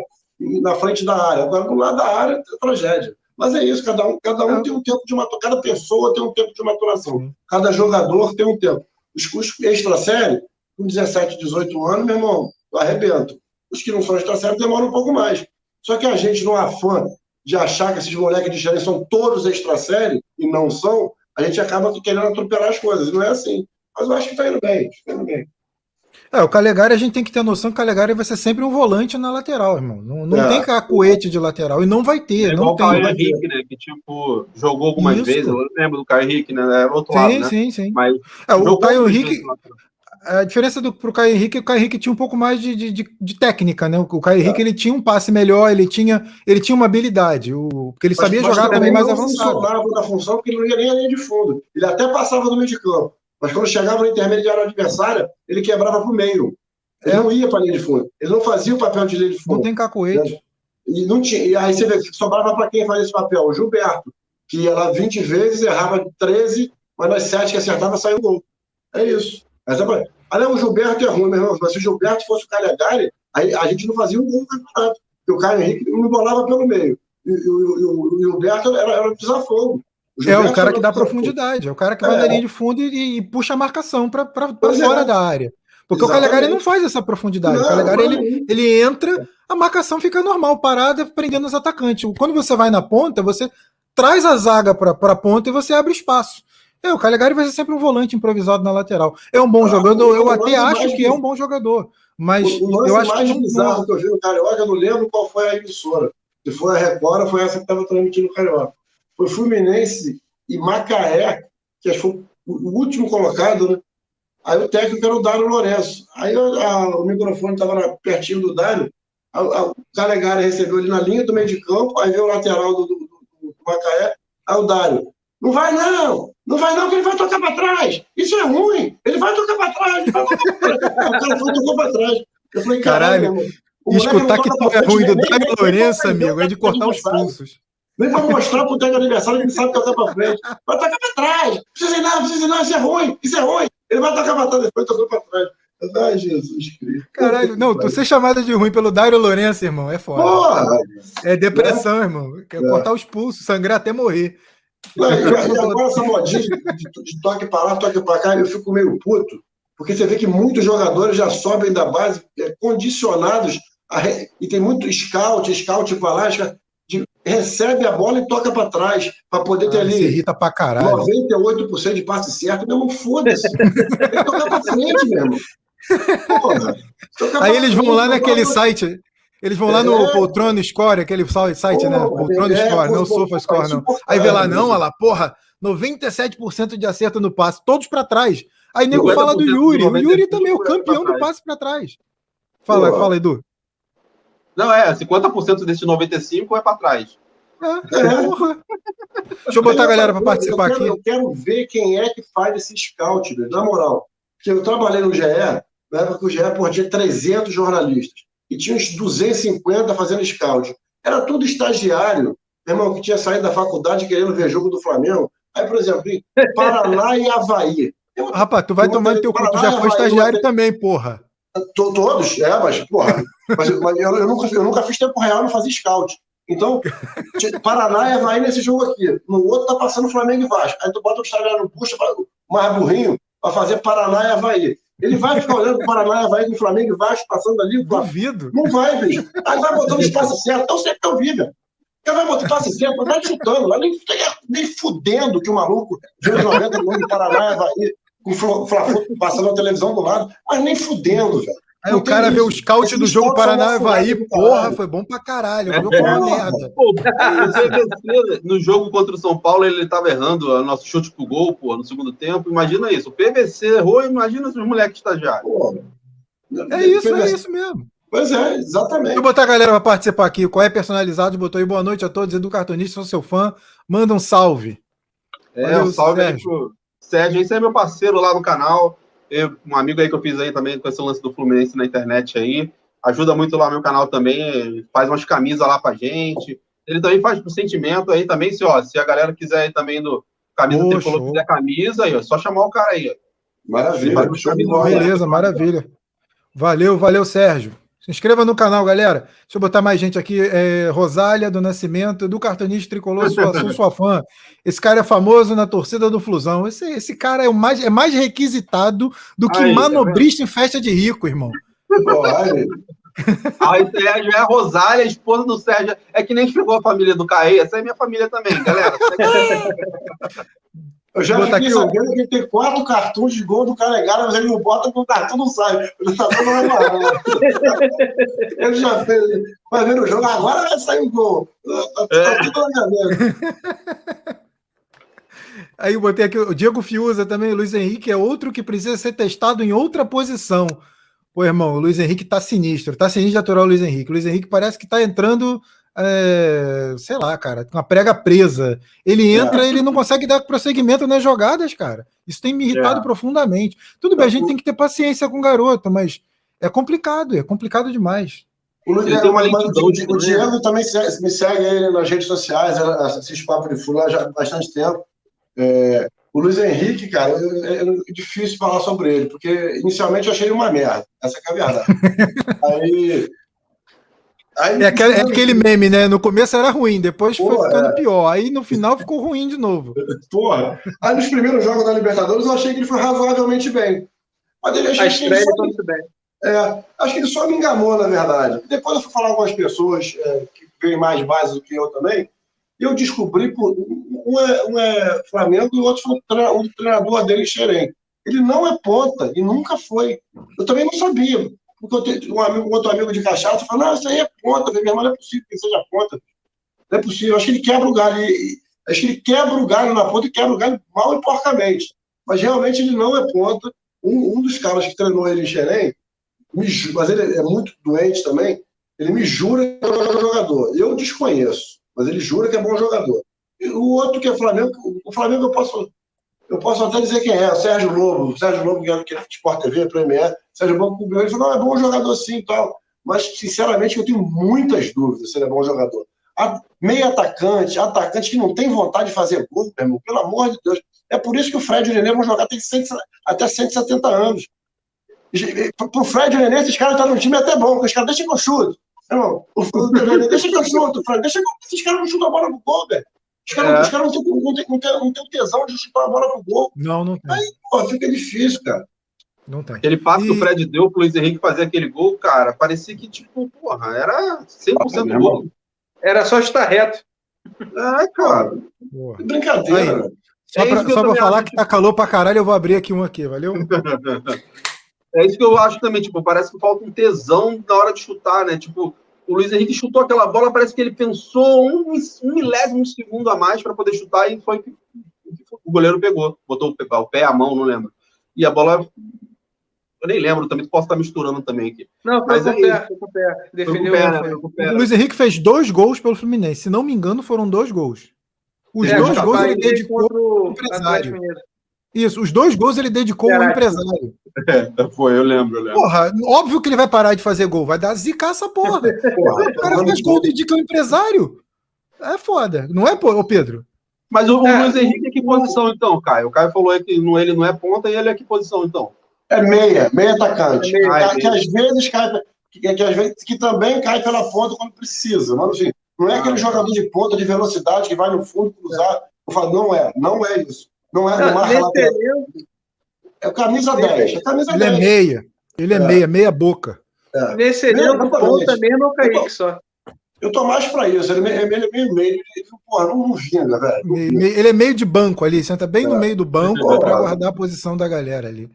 na frente da área. Agora, do lado da área, é tragédia. Mas é isso, cada um, cada um é. tem um tempo de maturação, cada pessoa tem um tempo de maturação, cada jogador tem um tempo. Os, os extra-série, com 17, 18 anos, meu irmão, eu arrebento. Os que não são extra-série demoram um pouco mais. Só que a gente, no afã de achar que esses moleques de Xerém são todos extra-série, e não são, a gente acaba querendo atropelar as coisas. Não é assim. Mas eu acho que está indo bem, está indo bem. É, o Calegari a gente tem que ter noção que o Calegari vai ser sempre um volante na lateral, irmão. Não, não é. tem cacuete de lateral e não vai ter. É não o Caio Henrique, né? Que tipo, jogou algumas Isso. vezes. Eu lembro do Caio Henrique, né? Era outro sim, lado. Sim, né? sim, sim. Mas é, o Caio Henrique. A diferença do pro Caio Henrique, o Caio Henrique tinha um pouco mais de, de, de, de técnica, né? O Caio Henrique é. ele tinha um passe melhor, ele tinha, ele tinha uma habilidade, o, porque ele mas, sabia mas jogar também mais avançado. Ele funcionava da função porque ele não ia nem a linha de fundo. Ele até passava no meio de campo. Mas quando chegava no intermediário adversária, ele quebrava para o meio. Ele é. não ia para a linha de fundo. Ele não fazia o papel de linha de fundo. Não tem cacoete. Né? E, não tinha, e aí você vê sobrava para quem fazia esse papel? O Gilberto, que ia lá 20 vezes, errava 13, mas nas 7 que acertava saiu gol. É isso. Mas é. Ah, o Gilberto é ruim, meu irmão. Mas se o Gilberto fosse o Calegari, aí a gente não fazia um gol no campeonato. Porque o Caio Henrique não bolava pelo meio. E, e, e, o Gilberto era, era desafogo. O é o cara que dá profundidade, é o cara que vai é. na linha de fundo e, e puxa a marcação para fora é. da área. Porque Exatamente. o Calegari não faz essa profundidade. Não, o Calegari ele, ele entra, a marcação fica normal, parada, prendendo os atacantes. Quando você vai na ponta, você traz a zaga para a ponta e você abre espaço. É, o Calegari vai ser sempre um volante improvisado na lateral. É um bom ah, jogador, eu até acho que é um bom jogador. Mas o, eu acho mais que bizarro não... que eu vi no Carioca, eu não lembro qual foi a emissora. Se foi a Record, foi essa que estava transmitindo o Carioca. Foi Fluminense e Macaé, que acho que foi o último colocado, né? Aí o técnico era o Dário Lourenço. Aí a, a, o microfone estava pertinho do Dário, a, o Calegari recebeu ele na linha do meio de campo, aí veio o lateral do, do, do, do Macaé, aí o Dário, não vai não, não vai não, que ele vai tocar para trás. Isso é ruim, ele vai tocar para trás, ele vai tocar para trás. o cara foi tocou para trás. Eu falei, caralho, caralho escutar que tu é ruim do Dário Lourenço, amigo, é de cortar os pulsos. Vem para mostrar pro técnico aniversário que ele sabe tocar para frente. Vai tocar para trás. Não precisa ir não, não precisa ir não, isso é ruim, isso é ruim. Ele vai tocar para trás, depois tocou para trás. Ai, Jesus Cristo. Caralho, não, tu ser chamado de ruim pelo Dairo Lourenço, irmão, é foda. Porra! É depressão, é. irmão. Quer é. cortar os pulsos, sangrar até morrer. Não, e, agora essa modinha de, de, toque para lá, toque para cá, eu fico meio puto, porque você vê que muitos jogadores já sobem da base é, condicionados a, e tem muito scout, scout para lá, recebe a bola e toca para trás, para poder ter ah, ali irrita pra caralho. 98% de passe certo. Meu irmão, foda-se. Tem que tocar para frente mesmo. Porra, Aí eles vão lá naquele site. Eles vão lá no é. Poltrona Score, aquele site, né? Poltrona é, Score, não Sofa Score, não. Aí vê lá, não, olha lá, porra, 97% de acerto no passe, todos para trás. Aí nego fala do Yuri. O Yuri também é o campeão do passe para trás. Fala, fala, Edu. Não, é, 50% desse 95 é para trás. É, é. Deixa eu botar a galera para participar eu quero, aqui. Eu quero ver quem é que faz esse scout, na moral. Porque eu trabalhei no GE, na época que o GE por tinha 300 jornalistas e tinha uns 250 fazendo scout. Era tudo estagiário, meu irmão, que tinha saído da faculdade querendo ver jogo do Flamengo. Aí, por exemplo, Paraná e Havaí. Eu, Rapaz, tu vai tomar no teu cu, tu já foi estagiário também, porra. Todos, é, mas, porra, mas, mas eu, eu, nunca, eu nunca fiz tempo real, não fazia scout. Então, Paraná e Havaí nesse jogo aqui. No outro tá passando Flamengo e Vasco. Aí tu bota o estagiário, puxa mais burrinho para fazer Paraná e Havaí. Ele vai ficar olhando o Paraná, vai com o Flamengo e Vasco passando ali. Duvido. Não vai, bicho. Aí vai botando espaço certo. Então sempre que eu vi, velho. Ele vai botar espaço certo, vai chutando. Lá, nem, nem fudendo que o maluco viu 90 milhões de Paraná e Havaí com o Fla-Flu passando na televisão do lado. Mas nem fudendo, velho. Aí o cara vê o scout do jogo Paraná Havaí, porra, foi bom pra caralho. É, foi uma merda. no jogo contra o São Paulo, ele tava errando o nosso chute pro gol, pô, no segundo tempo. Imagina isso. O PVC errou, imagina os moleques estagiários. É isso, é isso mesmo. Pois é, exatamente. Deixa eu botar a galera para participar aqui. Qual é personalizado? Botou aí boa noite a todos. Edu Cartonista, sou seu fã. Manda um salve. É, Valeu, um salve Sérgio. aí pro Sérgio. Esse é meu parceiro lá no canal. Eu, um amigo aí que eu fiz aí também com esse lance do Fluminense na internet aí. Ajuda muito lá meu canal também, faz umas camisas lá pra gente. Ele também faz pro sentimento aí também, se, ó, se a galera quiser aí também do camisa Poxa, tricolor, quiser camisa aí, ó, só chamar o cara aí. Ó. Maravilha. Beleza, maravilha. Valeu, valeu, Sérgio. Se inscreva no canal, galera. Deixa eu botar mais gente aqui. É, Rosália do Nascimento, do Cartonista Tricolor, sou, sou sua fã. Esse cara é famoso na torcida do Flusão. Esse, esse cara é, o mais, é mais requisitado do que Aí, tá manobrista tá em festa de rico, irmão. Aí Sérgio é a Rosália, esposa do Sérgio. É que nem chegou a família do Caê. Essa é minha família também, galera. Eu já fiquei aqui sabendo o... que ele tem quatro cartões de gol do Calegari, mas ele não bota porque o cartão não sai. Ele tá todo Ele já fez. Vai ver o jogo, agora vai sair o gol. Tá, tá é. tudo na minha Aí eu botei aqui o Diego Fiuza também, o Luiz Henrique é outro que precisa ser testado em outra posição. Pô, irmão, o Luiz Henrique tá sinistro, tá sinistro de aturar o Luiz Henrique. O Luiz Henrique parece que tá entrando é, sei lá, cara, com a prega presa. Ele entra, é. ele não consegue dar prosseguimento nas jogadas, cara. Isso tem me irritado é. profundamente. Tudo bem, a gente tem que ter paciência com o garoto, mas é complicado, é complicado demais. O, Luiz, tem uma o, o Diego também me segue aí nas redes sociais, assiste Papo de Fula já há bastante tempo. É, o Luiz Henrique, cara, é, é, difícil falar sobre ele, porque inicialmente eu achei ele uma merda. Essa é a verdade. aí Aí, é, aquele, é, aquele, meme, né? No começo era ruim, depois foi ficando é. pior. Aí no final ficou ruim de novo. Porra. Aí nos primeiros jogos da Libertadores eu achei que ele foi razoavelmente bem. Mas ele, a estreia ele foi muito bem. É, acho que ele só me enganou, na verdade. Depois eu fui falar com algumas pessoas é, que veem mais base do que eu também, e eu descobri, por, um, é, um é Flamengo e o outro foi o treinador dele, Xerém. Ele não é ponta, e nunca foi. Eu também não sabia, porque eu tenho um, amigo, outro amigo de cachaça falou, não, isso aí é ponta, meu irmão, não é possível que seja ponta. Não é possível, acho que ele quebra o galho, acho que ele quebra o galho na ponta e quebra o galho mal e porcamente. Mas realmente ele não é ponta. Um, um dos caras que treinou ele em Xerém, mas ele é muito doente também, ele me jura que é bom jogador. Eu desconheço, mas ele jura que é bom jogador. E o outro que é Flamengo, o Flamengo eu posso, eu posso até dizer quem é, o Sérgio Lobo, o Sérgio Lobo, que é do Sport TV, Premier, Sérgio Lobo cobriu ele falou, não, é bom jogador sim e tal. Mas, sinceramente, eu tenho muitas dúvidas se ele é bom jogador. Meio atacante, atacante que não tem vontade de fazer gol, meu irmão, pelo amor de Deus. É por isso que o Fred e o Nenê vão jogar até, 100, até 170 anos. Pro Fred e o Nenê, esses caras estão num time até bom, porque os caras deixam que eu chuto. Não, o, o, Nenê, deixa que eu chuto, Fred, deixa que esses caras não chutam a bola pro gol, velho. Os caras, é. os caras não, têm, não, têm, não, têm, não têm tesão de chutar a bola pro gol. Não, não tem. Aí, pô, fica difícil, cara. Não tem. Aquele passo e... que o Fred deu pro Luiz Henrique fazer aquele gol, cara, parecia que, tipo, porra, era 100% ah, gol. Era só estar reto. É, cara. Porra. Brincadeira, velho. Só é pra, só pra falar acho. que tá calor pra caralho, eu vou abrir aqui um aqui, valeu? é isso que eu acho também, tipo, parece que falta um tesão na hora de chutar, né? Tipo, o Luiz Henrique chutou aquela bola, parece que ele pensou um, um milésimo segundo a mais para poder chutar e foi o goleiro pegou, botou o pé, a mão, não lembro. E a bola eu nem lembro também, posso estar misturando também aqui. Não, foi Mas com, é pé, foi com o pé. Defendeu foi com pé, né? O Luiz Henrique fez dois gols pelo Fluminense. Se não me engano, foram dois gols. Os é, dois gols ele dedicou ao empresário. Isso, os dois gols ele dedicou ao empresário. É, foi, eu lembro, eu lembro. Porra, óbvio que ele vai parar de fazer gol, vai dar zicar essa porra. porra o cara faz gol dedica ao empresário. É foda, não é, ô Pedro? Mas o, é, Luiz Henrique é que posição então, Caio? O Caio falou que ele não é ponta e ele é que posição então? É meia, meia atacante. É meia, que, que, às vezes cai, que, que, às vezes, que também cai pela ponta quando precisa. Mas, enfim, não é aquele jogador de ponta, de velocidade, que vai no fundo cruzar. Falo, não é, não é isso. Não é, não marca lateral. É camisa 10. É camisa Ele 10. é meia. Ele é, é, meia, meia boca. É. Nesse elenco, ponta mesmo é o Kaique só. Eu tô mais pra isso. Ele é meio, meio, meio. Ele, porra, não, não vinga, velho. Ele é meio de banco ali, senta bem é. no meio do banco é. para guardar a posição da galera ali.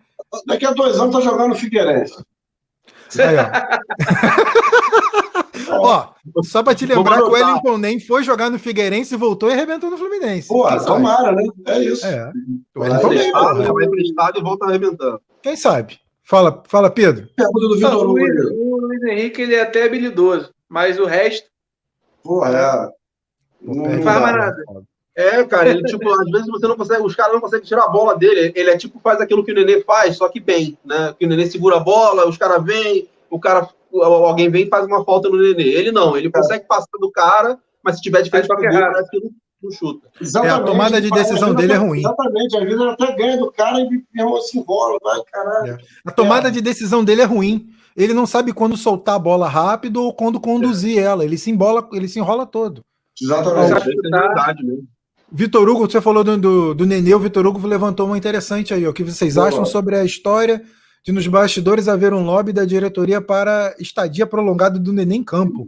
Daqui a dois anos tá jogando no Figueirense. Aí, ó. ó, só para te lembrar que o Wellington nem foi jogar no Figueirense, voltou e arrebentou no Fluminense. Pô, tomara, né? É isso. É. O Wellington nem, vai emprestado e volta arrebentando. Quem sabe? Fala, fala Pedro. Pergunta do Vitor Hugo. O Luiz Henrique ele é até habilidoso, mas o resto. Porra, é. Não, faz mais nada. É, cara, ele, tipo, às vezes você não consegue, os caras não conseguem tirar a bola dele. Ele é tipo, faz aquilo que o Nenê faz, só que bem, né? Que o Nenê segura a bola, os caras vêm, o cara, alguém vem e faz uma falta no Nenê. Ele não, ele consegue passar do cara, mas se tiver de frente pro gol, parece que não chuta. É, a tomada de decisão dele é ruim. Exatamente, às vezes ele até ganha do cara e se enrola, vai, caralho. É. A tomada é. de decisão dele é ruim. Ele não sabe quando soltar a bola rápido ou quando conduzir é. ela. Ele se embola, ele se enrola todo. Exatamente. É verdade mesmo. Vitor Hugo, você falou do, do, do Nenê, o Vitor Hugo levantou uma interessante aí. O que vocês Boa. acham sobre a história de nos bastidores haver um lobby da diretoria para estadia prolongada do Nenê em campo?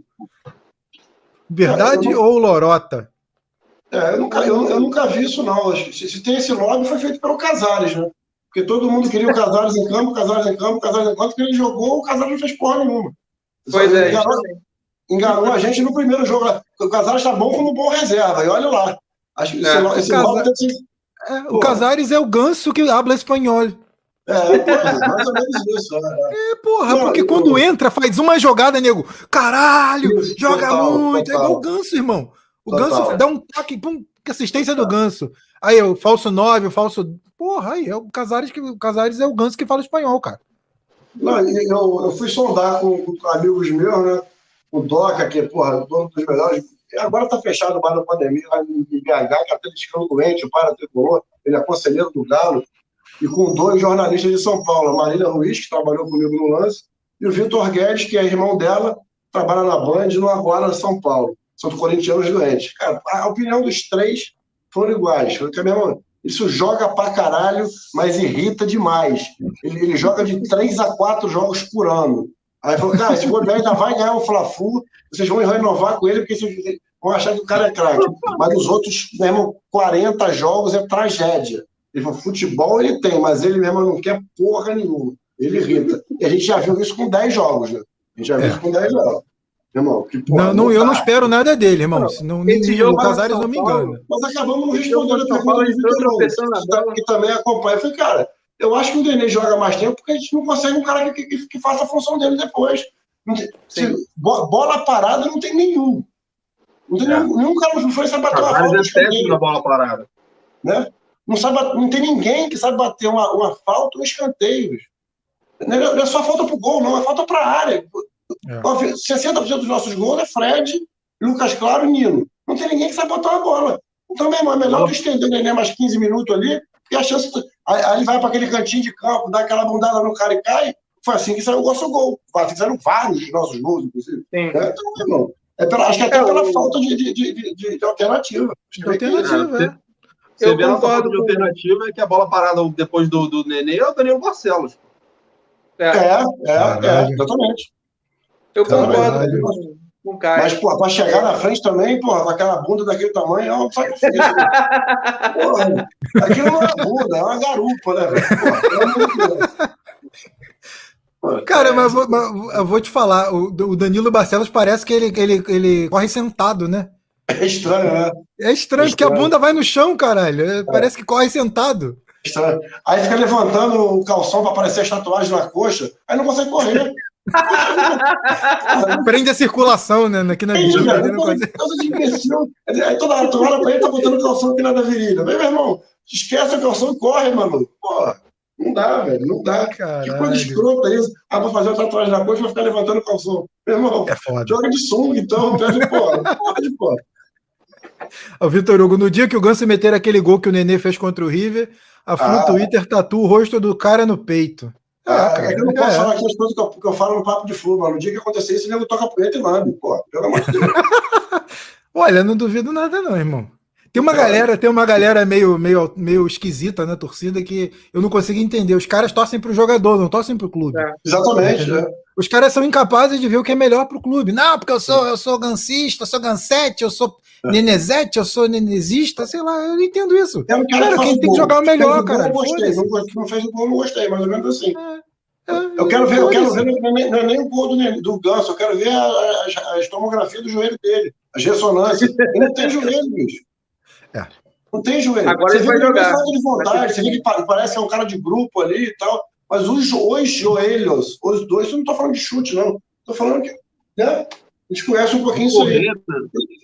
Verdade é, não... ou lorota? É, eu, nunca, eu, eu, nunca vi isso, não. Se, se, tem esse lobby, foi feito pelo Casares, né? Porque todo mundo queria o Casares em campo, Casares em campo, Casares em campo, que ele jogou, o Casares não fez porra nenhuma. Pois é. Enganou, enganou a gente no primeiro jogo. O Casares está bom como bom reserva, e olha lá. Acho que é, esse, Casa... ser... é, o Casares é o ganso que habla espanhol. É, porra, mais ou menos isso. Né? É, porra, não, porque eu... quando entra, faz uma jogada, nego. Caralho, isso, joga total, muito. Total. É igual o ganso, irmão. O total. ganso dá um toque, pum, assistência do ganso. Aí, o falso 9, o falso. Porra, aí, é o Casares, que, o Casares é o ganso que fala espanhol, cara. Não, eu, eu fui sondar com, com amigos meus, né? O Doca, que é, porra, um dos melhores Agora está fechado o bar da pandemia lá em BH, que até tá ficando doente, o para tricolor, ele é conselheiro do Galo, e com dois jornalistas de São Paulo, Marília Ruiz, que trabalhou comigo no lance, e o Vitor Guedes, que é irmão dela, trabalha na Band no Agora São Paulo. São corintianos doentes. Cara, a opinião dos três foram iguais. Foi a mesma, Isso joga pra caralho, mas irrita demais. Ele, ele joga de três a quatro jogos por ano. Aí falou, cara, esse Godoy ainda vai ganhar o Fla-Flu, vocês vão renovar com ele, porque vocês vão achar que o cara é craque. Mas os outros, mesmo, 40 jogos é tragédia. Ele falou, futebol ele tem, mas ele mesmo não quer porra nenhuma. Ele irrita. E a gente já viu isso com 10 jogos, né? A gente já viu É. isso com 10 jogos. Irmão, que porra, Não, não, eu não espero nada dele, irmão. Senão, esse jogo o Casares não me engana. Nós acabamos não respondendo a pergunta do Vitor na bola. que também acompanha. Eu falei, cara, eu acho que o Nenê joga mais tempo porque a gente não consegue um cara que, que, que faça a função dele depois. Não se- bo- bola parada não tem nenhum. Não tem É. nenhum, nenhum cara Fluminense sabe bater uma Casares falta é técnico da bola parada. né? Não, sabe, não tem ninguém que sabe bater uma, uma falta ou um escanteio. Não é, não é só falta pro gol, não, é falta pra área. É. 60% dos nossos gols é Fred, Lucas Claro e Nino. Não tem ninguém que sabe botar uma bola. Então, meu irmão, é melhor tu estender o Nenê mais 15 minutos ali, e a chance. Aí, aí ele vai para aquele cantinho de campo, dá aquela bundada no cara e cai. Foi assim que saiu o nosso gol. Foi assim que saíram vários dos nossos gols, inclusive. Sim. né? Então, meu irmão, é pela- acho que é até É, pela o- falta de, de, de, de- de alternativa. Acho que é Alternativa, é. Você Eu vê a concordo com- alternativa é que a bola parada depois do, do Nenê é o Danilo Barcelos. É, É, é, é, Caralho. exatamente. eu concordo Caralho. com, com o Caio. Mas, pô, pra chegar na frente também, pô, com aquela bunda daquele tamanho, é um sacrifício. né? Porra, aquilo não é uma bunda, é uma garupa, né, velho? Pô, Cara, mas, eu vou- mas eu vou te falar, o, o Danilo Barcelos parece que ele, ele, ele corre sentado, né? É estranho, né? É estranho, É porque a estranho. bunda vai no chão, caralho. É, Parece que corre sentado. Estranho. Aí fica levantando o calção pra aparecer as tatuagens na coxa, aí não consegue correr. Prende a circulação, né? Aqui na Entendi, virilha. cara. né, não Coisa de imbecil. Aí toda hora tu olha pra ele, tá botando o calção aqui na da virilha. Vem, meu irmão, esquece o calção e corre, mano. Porra, não dá, velho, não dá. Que coisa Caralho. escrota isso. Ah, vou fazer outra tatuagem na coxa e vou ficar levantando o calção. Meu irmão, É foda. joga de sunga, então, pede porra. Não Pode, pô. O Vitor Hugo, no dia que o Ganso meter aquele gol que o Nenê fez contra o River, a Flu Ah. Twitter tatua o rosto do cara no peito. É, Ah, cara, eu não posso é. falar aqui as coisas que eu, que eu falo no papo de flu, mano. No dia que acontecer isso, o nego toca punheta e lambe, pô. Pelo amor de Deus. Olha, não duvido nada, não, irmão. Tem uma É. galera, tem uma galera meio, meio, meio esquisita na torcida que eu não consigo entender. Os caras torcem pro jogador, não torcem pro clube. É. Exatamente, né? Os caras são incapazes de ver o que é melhor pro clube. Não, porque eu sou, eu sou gancista, eu sou gansete, eu sou É. nenezete, eu sou nenezista, sei lá, eu não entendo isso. É um Cara, faz quem o tem que gol. jogar o melhor, o cara. Não gostei. Não, gost- não fez o gol, não gostei, mais ou menos assim. É, Eu quero ver, eu quero ver não é nem, não é nem o gol do, do Ganso, eu quero ver a, a, a estomografia do joelho dele, as ressonâncias. Ele não tem joelho, bicho. É. Não tem joelho. Agora você ele vai tem jogar. falta de vontade, você vê que pa- parece que é um cara de grupo ali e tal. Mas os, os joelhos, os dois, eu não tô falando de chute, não. Tô falando que. Né? A gente conhece um pouquinho isso aí.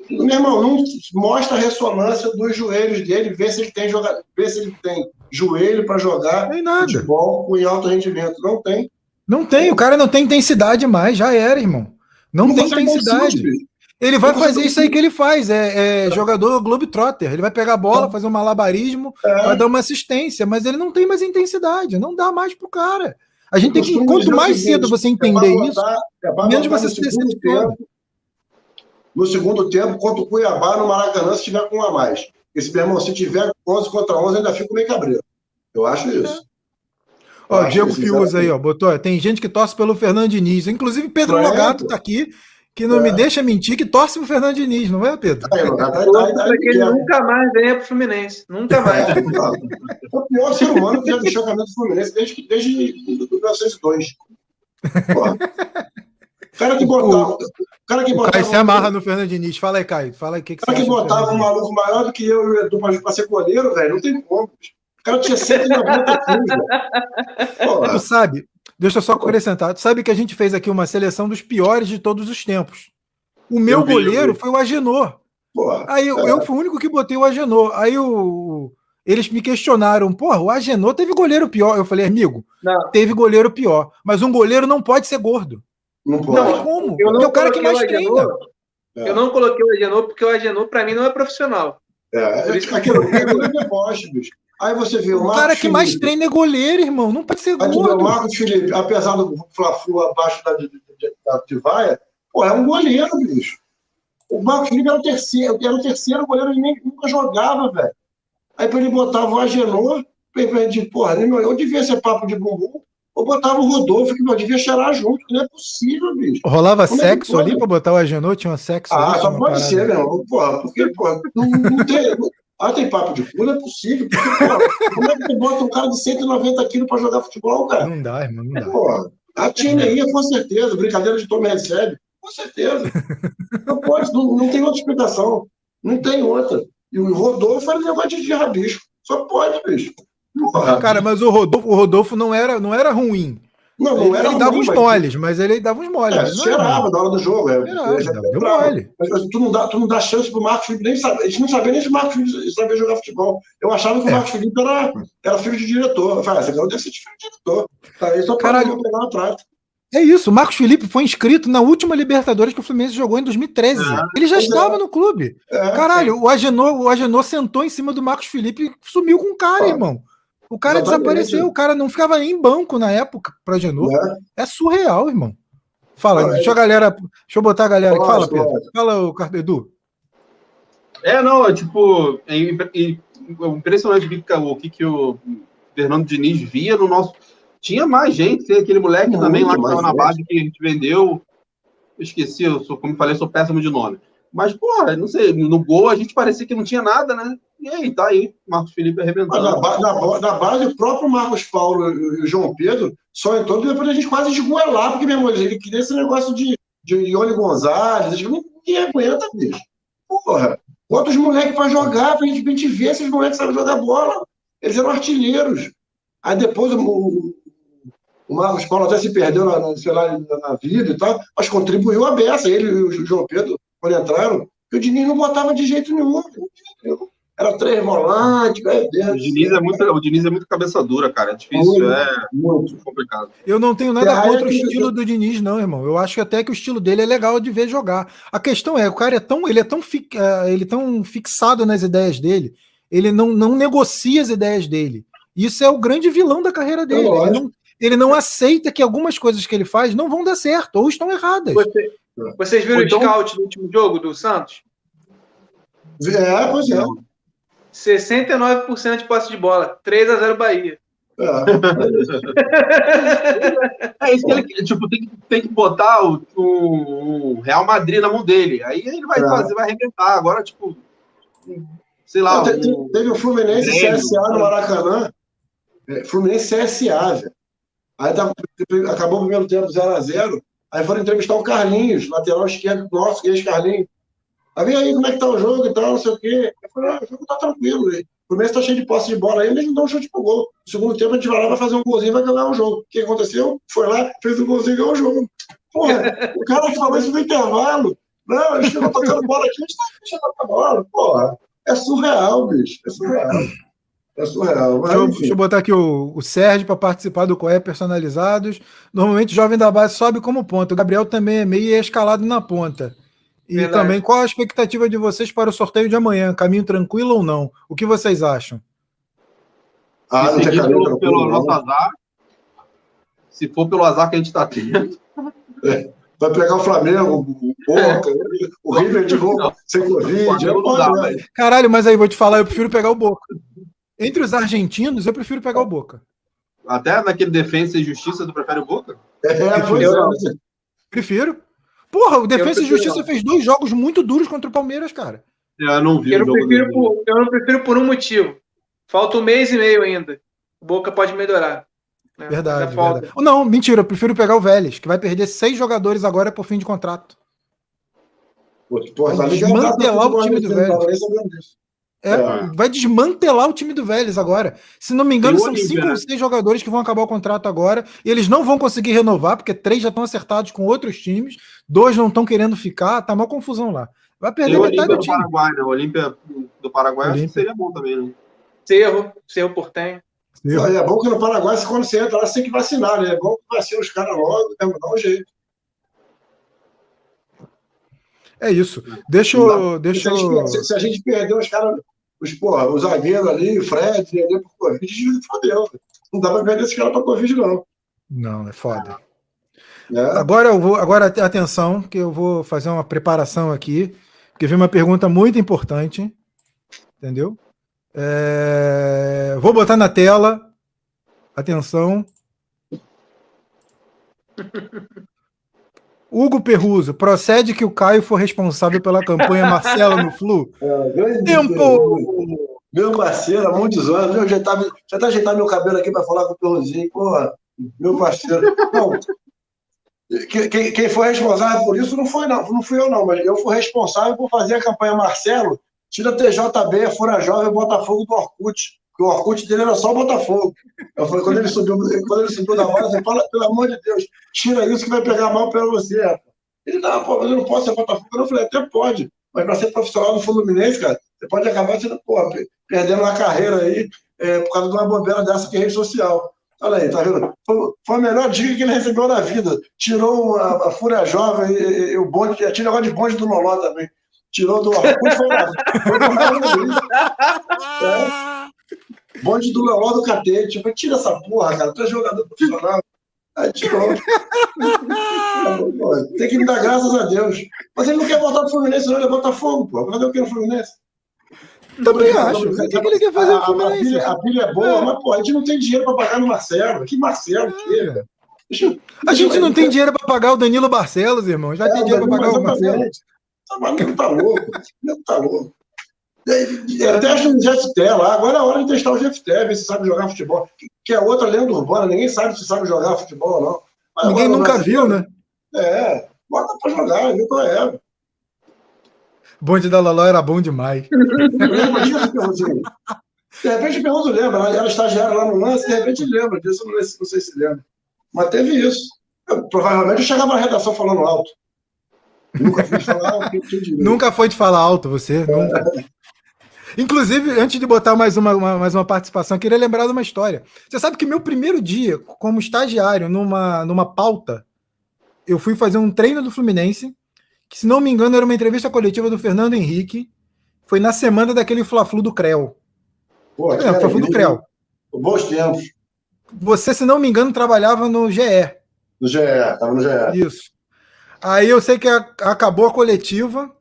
Meu irmão, não mostra a ressonância dos joelhos dele, vê se ele tem joga... vê se ele tem joelho para jogar Tem nada. futebol com alto rendimento. Não tem. Não tem, o cara não tem intensidade mais, já era, irmão. Não, tem dar um intensidade. chute. Ele vai fazer isso aí que ele faz, é, é jogador Globetrotter. Ele vai pegar a bola, fazer um malabarismo, É. vai dar uma assistência, mas ele não tem mais intensidade, não dá mais pro cara. A gente tem que, quanto mais seguinte, cedo você é entender botar- isso, é pra menos botar você no se segundo decepciona. tempo, No segundo tempo, contra o Cuiabá no Maracanã, se tiver com um a mais. Esse meu irmão, se tiver 11 contra 11, ainda fico meio cabreiro. Eu acho isso. Ó, Diego Fiuza aí, ó, botou, tem gente que torce pelo Fernando Diniz, inclusive Pedro É, Logato tá aqui, que não É. me deixa mentir, que torce pro Fernando Diniz, não é, Pedro? Até- Torço aí- pra aí- que ele é. nunca mais venha pro Fluminense. Nunca mais. É, é o pior ser humano que já vestiu a camisa do Fluminense desde, que- desde 1902. Porra. O cara que botava. O cara que O botava. Caio se amarra no Fernando Diniz. Fala aí, Caio. Fala aí o que, que O cara que botava um maluco maior do que eu e o Edu pra, pra ser goleiro, velho, não tem como. bicho. O cara tinha 190 quilos. Tu sabe, deixa eu só acrescentar, tu sabe que a gente fez aqui uma seleção dos piores de todos os tempos. O meu Eu goleiro vi. foi o Agenor. Porra. Aí eu, É. eu fui o único que botei o Agenor. Aí o, eles me questionaram, porra, o Agenor teve goleiro pior. Eu falei, amigo, Não, teve goleiro pior. Mas um goleiro não pode ser gordo. Não Não pode. tem como. eu não Porque é o cara que coloquei mais o treina. Agenor. É. Eu não coloquei o Agenor porque o Agenor, pra mim, não é profissional. É, Por isso que- aquilo aquilo é deboche, bicho. Aí você vê o O Marcos cara que mais Felipe. treina é goleiro, irmão. Não pode ser vê o. Marcos Felipe, apesar do Fla-Flu abaixo da, de, de, da Tivaia, pô, é um goleiro, bicho. O Marcos Felipe era o terceiro, era o terceiro goleiro, ele nem, nunca jogava, velho. Aí pra ele botava o Agenor, de porra, eu devia ser papo de bumbum, ou botava o Rodolfo, que não devia cheirar junto, não é possível, bicho. Rolava Como sexo é ali pra botar o Agenor? Tinha um sexo Ah, ali, só pode parada. ser, meu irmão. Porra, porque, porra, não, não tem. Ah, tem papo de cu, não é possível. Porque, como é que tu bota um cara de 190 quilos pra jogar futebol, cara? Não dá, irmão, não dá. Porra, a time aí, com certeza. Brincadeira de tome recebe, com certeza. Não pode, não, não tem outra explicação. Não tem outra. E o Rodolfo era negócio de rabicho. Só pode, bicho. Porra. Cara, mas o Rodolfo, o Rodolfo não, era, não era ruim. Não, não ele, era ele dava ruim, uns mas... moles, mas ele dava uns moles. É, cheirava na hora do jogo. É, cheirava, deu mole. Mas, mas, tu, não dá, tu não dá chance pro Marcos Felipe nem saber. A gente não sabia nem se o Marcos Felipe sabia jogar futebol. Eu achava que o é. Marcos Felipe era, era filho de diretor. Eu falei, ah, esse cara deve ser de filho de diretor. Tá aí só para pegar na prática. É isso, o Marcos Felipe foi inscrito na última Libertadores que o Fluminense jogou em 2013. É, ele já estava é. no clube. É, Caralho, o Agenor, o Agenor sentou em cima do Marcos Felipe e sumiu com o cara, ah, irmão. O cara desapareceu, o cara não ficava nem em banco na época para Agenor. É. é. surreal, irmão. Fala, deixa a galera. Deixa eu botar a galera aqui. Fala, Pedro. Fala, o Edu. É, não, é tipo. É, impressionante o que, que o Fernando Diniz via no nosso tinha mais gente, tem aquele moleque Muito também lá que estava na base que a gente vendeu. Eu esqueci, eu sou, como falei, sou péssimo de nome. Mas, porra, não sei, no gol a gente parecia que não tinha nada, né? E aí, tá aí, Marcos Felipe arrebentando. Na, na, na, base, o próprio Marcos Paulo e o João Pedro só entrou depois a gente quase desgoelar, porque, meu irmão, ele queria esse negócio de, de Ione Gonzalez, ninguém aguenta, bicho. Porra, bota os moleques pra jogar, pra gente, pra gente ver se os moleques sabem jogar bola. Eles eram artilheiros. Aí depois o, o Marcos Paulo até se perdeu na, sei lá, na vida e tal, mas contribuiu a beça. Ele e o João Pedro, quando entraram, que o Diniz não botava de jeito nenhum. Era três volantes. O Diniz, é muito, o Diniz é muito cabeça dura, cara. É difícil, muito, é muito complicado. Eu não tenho nada contra o estilo do Diniz, não, irmão. Eu acho até que o estilo dele é legal de ver jogar. A questão é, o cara é tão, ele é tão, fi, é, ele é tão fixado nas ideias dele, ele não, não negocia as ideias dele. Isso é o grande vilão da carreira dele. Ele não, ele não aceita que algumas coisas que ele faz não vão dar certo ou estão erradas. Você, vocês viram então, o scout do último jogo do Santos? É, pois é. 69% de posse de bola, 3 a 0 Bahia. É, é isso que ele tipo, tem, que, tem que botar o, o, Real Madrid na mão dele. Aí ele vai é. fazer, vai arrebentar. Agora, tipo, sei lá. Não, um, teve o Fluminense CSA no Maracanã. É, Fluminense CSA, velho. Aí tá, acabou o primeiro tempo 0x0. Aí foram entrevistar o Carlinhos, lateral esquerdo nosso, que é Carlinhos. Aí vem aí como é que tá o jogo e tal, não sei o quê. Eu falei, ah, o jogo tá tranquilo. Né? O Fluminense tá cheio de posse de bola aí, mas não dá um chute pro gol. No segundo tempo a gente vai lá, vai fazer um golzinho e vai ganhar o jogo. O que aconteceu? Foi lá, fez um golzinho e ganhou o jogo. Porra, o cara que falou isso no intervalo. Não, a gente não tocando bola aqui, a gente tá deixando a bola. Porra, é surreal, bicho. É surreal. É surreal. Mas, deixa, eu, deixa, eu, botar aqui o, o Sérgio para participar do COE personalizados. Normalmente o jovem da base sobe como ponta. O Gabriel também é meio escalado na ponta. E Verdade. também, qual a expectativa de vocês para o sorteio de amanhã? Caminho tranquilo ou não? O que vocês acham? Ah, não pelo, pelo nosso azar. Se for pelo azar que a gente está tendo. É. Vai pegar o Flamengo, o Boca, o River de novo, sem Covid. Não dá, né? Caralho, mas aí vou te falar, eu prefiro pegar o Boca. Entre os argentinos, eu prefiro pegar o Boca. Até naquele Defesa e Justiça, tu prefere o Boca? É, prefiro. prefiro. Porra, o Defesa e Justiça não. fez dois jogos muito duros contra o Palmeiras, cara. Eu não vi. Eu não, prefiro por, eu não prefiro por um motivo. Falta um mês e meio ainda. O Boca pode melhorar. Né? Verdade, verdade. Não, mentira, eu prefiro pegar o Vélez, que vai perder seis jogadores agora por fim de contrato. Pô, porra, vai desmantelar o time do Vélez. É, é. Vai desmantelar o time do Vélez agora. Se não me engano, são cinco né? ou seis jogadores que vão acabar o contrato agora. E eles não vão conseguir renovar, porque três já estão acertados com outros times, dois não estão querendo ficar, tá uma confusão lá. Vai perder metade do time. Paraguai, né? O Olímpia do Paraguai Olímpia. acho que seria bom também, né? Cerro, Cerro Portenho. É bom que no Paraguai, quando você entra lá, você tem que vacinar, né? É bom que vacina os caras logo, dá um jeito. É isso. Deixa eu. Deixa eu... Se, se, a gente perder os caras, os, porra, o zagueiro ali, o Fred, ali por Covid, fodeu. Não dá pra perder esse cara pra Covid, não. Não, é foda. É. Agora eu vou. Agora atenção, que eu vou fazer uma preparação aqui, porque veio uma pergunta muito importante. Entendeu? É, Vou botar na tela. Atenção. Hugo Perruso, procede que o Caio for responsável pela campanha Marcelo no Flu? É, Tempo! Meu parceiro, há muitos anos. Eu já tá, já tá ajeitando meu cabelo aqui para falar com o Perruzinho. Porra, meu parceiro. Não, quem, quem foi responsável por isso não foi não, não fui eu não, mas eu fui responsável por fazer a campanha Marcelo, tira TJB, Fura Jovem, Botafogo do Orkut. Porque o Orkut dele era só o Botafogo. Eu falei, quando ele subiu, quando ele subiu da bola, você fala, pelo amor de Deus, tira isso que vai pegar mal para você. Ele, não, pô, mas eu não posso ser Botafogo. Eu falei, até pode, mas para ser profissional do Fluminense, cara, você pode acabar sendo, pe- perdendo na carreira aí, é, por causa de uma bobeira dessa que é rede social. Olha aí, tá vendo? Foi, foi a melhor dica que ele recebeu na vida. Tirou a, a Fúria Jovem e, e- o bonde, tinha negócio de bonde do Loló também. Tirou do Orkut, foi. Foi dele. Bonde do Loló do Catete. Tipo, tira essa porra, cara. Tu é jogador profissional. Aí tirou. Tem que me dar graças a Deus. Mas ele não quer voltar pro Fluminense, não. Ele é Botafogo, pô. Vai fazer o que no Fluminense? Também acho. O que, que ele quer fazer a, no Fluminense? A pilha, a pilha é boa, mas, pô, a gente não tem dinheiro para pagar no Marcelo. Que Marcelo, que? É. A gente não tem dinheiro para pagar o Danilo Barcelos, irmão. Já tem dinheiro para pagar o Marcelo. Tá, mas não tá louco. Não tá louco. Testa o GFT lá. Agora é a hora de testar o GFT, ver se sabe jogar futebol. Que- é outra lenda urbana. Ninguém sabe se sabe jogar futebol ou não. Mas Ninguém nunca viu, né? É, bota pra jogar, viu qual é. Bonde da Loló era bom demais. De repente o Perroso lembra, ela era estagiária lá no lance, de repente lembra disso, eu não sei, não sei se lembra. Mas teve isso. Eu, provavelmente eu chegava na redação falando alto. Nunca falar. Nunca foi de falar alto, você. Nunca. Inclusive, antes de botar mais uma, uma- mais uma participação, eu queria lembrar de uma história. Você sabe que meu primeiro dia, como estagiário numa, numa pauta, eu fui fazer um treino do Fluminense, que, se não me engano, era uma entrevista coletiva do Fernando Henrique. Foi na semana daquele Fla-Flu do Creu. Pô, É, Fla-Flu do. Creu. Bons tempos. Você, se não me engano, trabalhava no GE. No GE, tava no GE. Isso. Aí eu sei que a- acabou a coletiva.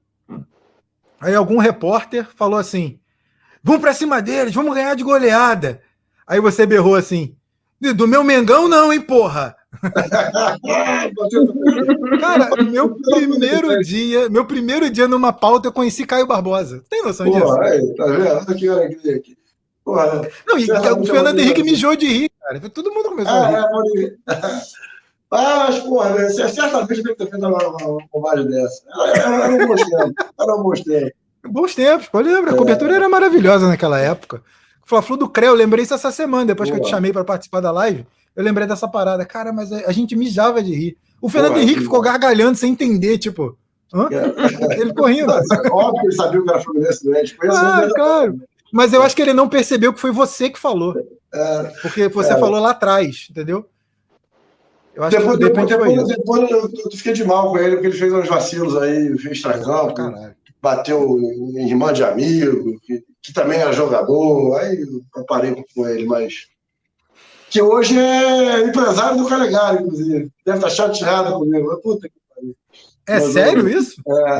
Aí algum repórter falou assim: vamos pra cima deles, vamos ganhar de goleada. Aí você berrou assim: do meu Mengão, não, hein, porra. Cara, meu primeiro dia, meu primeiro dia numa pauta, eu conheci Caio Barbosa. Tem noção disso? Pô, aí, tá vendo? Olha que alegria aqui. Porra. Não, e o Fernando Henrique Barbosa. mijou de rir, cara. Todo mundo começou a Ah, rir. é, pode ir. Ah, mas, porra, né, certamente deve ter feito uma, bobagem dessa. Era, um bom tempo. Era um bom tempo. Bons tempos, pô, lembra? A É. cobertura era maravilhosa naquela época. O Fla-Flu do Creu, eu lembrei isso essa semana, depois que eu te Boa. chamei para participar da live, eu lembrei dessa parada. Cara, mas a gente mijava de rir. O Fernando Boa, Henrique ficou gargalhando sem entender, tipo, hã? É. ele correndo. Óbvio que ele sabia que era Fluminense, né? Ah, claro. Mas eu acho que ele não percebeu que foi você que falou, É, porque você É. falou lá atrás, entendeu? Eu acho depois que depois, isso. depois eu, eu fiquei de mal com ele, porque ele fez uns vacilos aí, fez tragão, Caralho. Bateu em irmã de amigo, que, que também era jogador. Aí eu parei com ele, mas. Que hoje é empresário do Calegari, inclusive. Deve estar chateado comigo. Mas, Puta que pariu. É Mas, sério isso? É,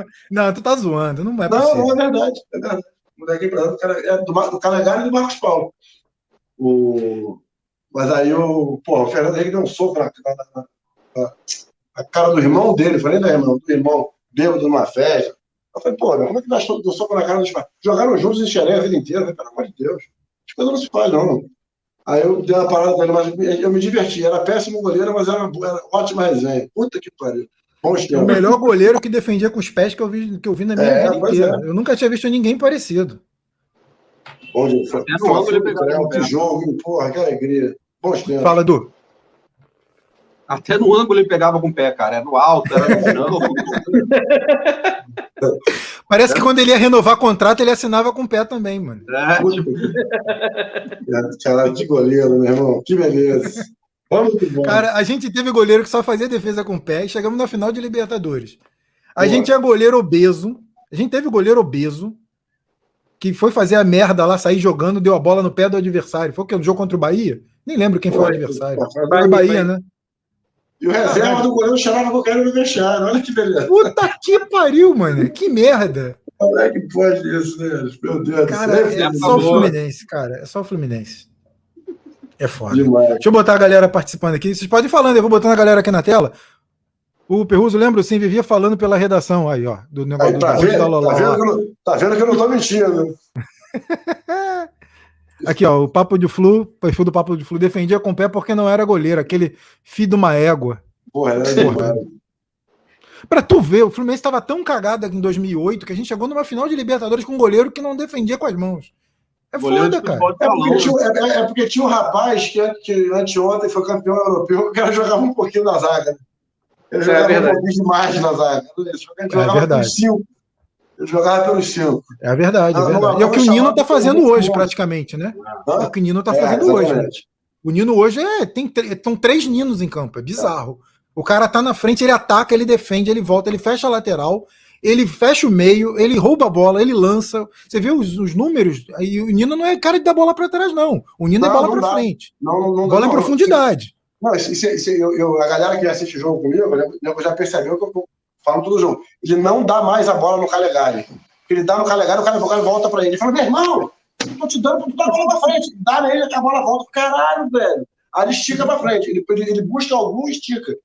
é. Não, tu tá zoando, não é Não, possível. não, é verdade. É verdade. O moleque empresário do Cale- é do, Mar- do Calegari e do Marcos Paulo. O... Mas aí o, porra, o Fernando Henrique deu um soco na, na, na- na- na cara do irmão dele, falei da irmão, do irmão bêbado numa festa. Eu falei, pô, meu, como é que dá so- deu soco na cara dos pais? Jogaram juntos em Xerém a vida inteira. Eu falei, pelo amor de Deus. As coisas não se faz, não. Aí eu dei uma parada com ele, mas eu me diverti. Era péssimo goleiro, mas era, era ótima resenha. Puta que pariu. O melhor goleiro que defendia com os pés que eu vi, que eu vi na minha É, vida inteira. Eu nunca tinha visto ninguém parecido. Onde foi? Até no ângulo ele pegava Foi, com o Que pé. jogo, hein? porra, que alegria. Bons tempos. Fala, Du. Até no ângulo ele pegava com o pé, cara. Era no alto, era no chão. Parece que quando ele ia renovar contrato, ele assinava com o pé também, mano. É, Puta que- Caralho, que goleiro, meu irmão. Que beleza. Muito bom. Cara, a gente teve goleiro que só fazia defesa com o pé e chegamos na final de Libertadores. A Boa. gente tinha goleiro obeso. A gente teve goleiro obeso que foi fazer a merda lá, sair jogando, deu a bola no pé do adversário. Foi o que? No jogo contra o Bahia? Nem lembro quem foi o Foi. adversário. Foi o Bahia, Bahia. né? E o reserva do goleiro cheirava cocaína no vestiário. Olha que beleza. Puta que pariu, mano. Que merda. Como é que pode isso, né? Meu Deus cara, do céu. é só o Fluminense, cara. É só o Fluminense. É foda. Demais. Deixa eu botar a galera participando aqui. Vocês podem ir falando, eu vou botando a galera aqui na tela. O Perruso, lembro sim, vivia falando pela redação aí, ó, do negócio Aí, tá, do vendo, tá, vendo que eu não, tá vendo que eu não tô mentindo. Aqui, ó, o Papo de Flu, o perfil do Papo de Flu defendia com o pé porque não era goleiro, aquele filho de uma égua. Porra, era Porra. Pra tu ver, o Fluminense estava tão cagado em 2008 que a gente chegou numa final de Libertadores com um goleiro que não defendia com as mãos. É Goleiro foda, cara. de É porque, tinha, é- é porque tinha um rapaz que, que anteontem foi campeão europeu, que o cara jogava um pouquinho na zaga. né? Ele É jogava um verdade. pouquinho demais na zaga. Ele É jogava verdade. pelos cinco. Ele jogava pelos cinco. É verdade, é verdade. não, é o que o Nino chamado tá fazendo hoje, praticamente, né? É o que o Nino tá É, fazendo hoje. né? exatamente. O Nino hoje é. Tem, estão três Ninos em campo, é bizarro. O cara tá na frente, ele ataca, ele defende, ele volta, ele fecha a lateral, ele fecha o meio, ele rouba a bola, ele lança. Você vê os, os números, aí o Nino não é cara de dar bola pra trás, não. O Nino é bola dá. frente. Não, não, não, Bola não, em profundidade. Não, isso, isso- eu, eu- a galera que assiste jogo comigo, né, já percebeu que eu falando todo jogo. Ele não dá mais a bola no Calegari. Ele dá no Calegari, o cara volta pra ele. Ele fala, meu irmão, tô te dando tu dar a bola pra frente. Dá nele a bola volta. Caralho, velho. Aí ele estica pra frente. Ele, ele, busca algum estica.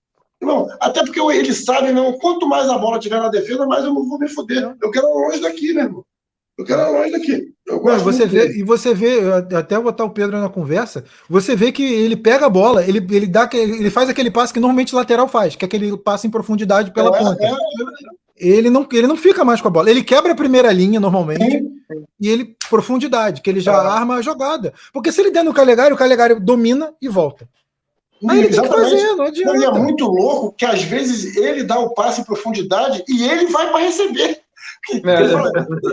Irmão, até porque ele sabe, não, quanto mais a bola tiver na defesa, mais eu vou me fuder. Eu quero longe daqui, meu irmão. Eu quero longe daqui. Eu Não, gosto você vê, dele. e você vê, até botar o Pedro na conversa, você vê que ele pega a bola, ele, ele, dá, ele faz aquele passe que normalmente o lateral faz, que é aquele passe em profundidade pela É, ponta. é, Ele não, ele não fica mais com a bola. Ele quebra a primeira linha normalmente e ele profundidade, que ele já É. arma a jogada. Porque se ele der no Calegari, o Calegari domina e volta. Aí ele tem Exatamente. fazer, não adianta. e é muito louco que às vezes ele dá o passe em profundidade e ele vai para receber. Ele fala-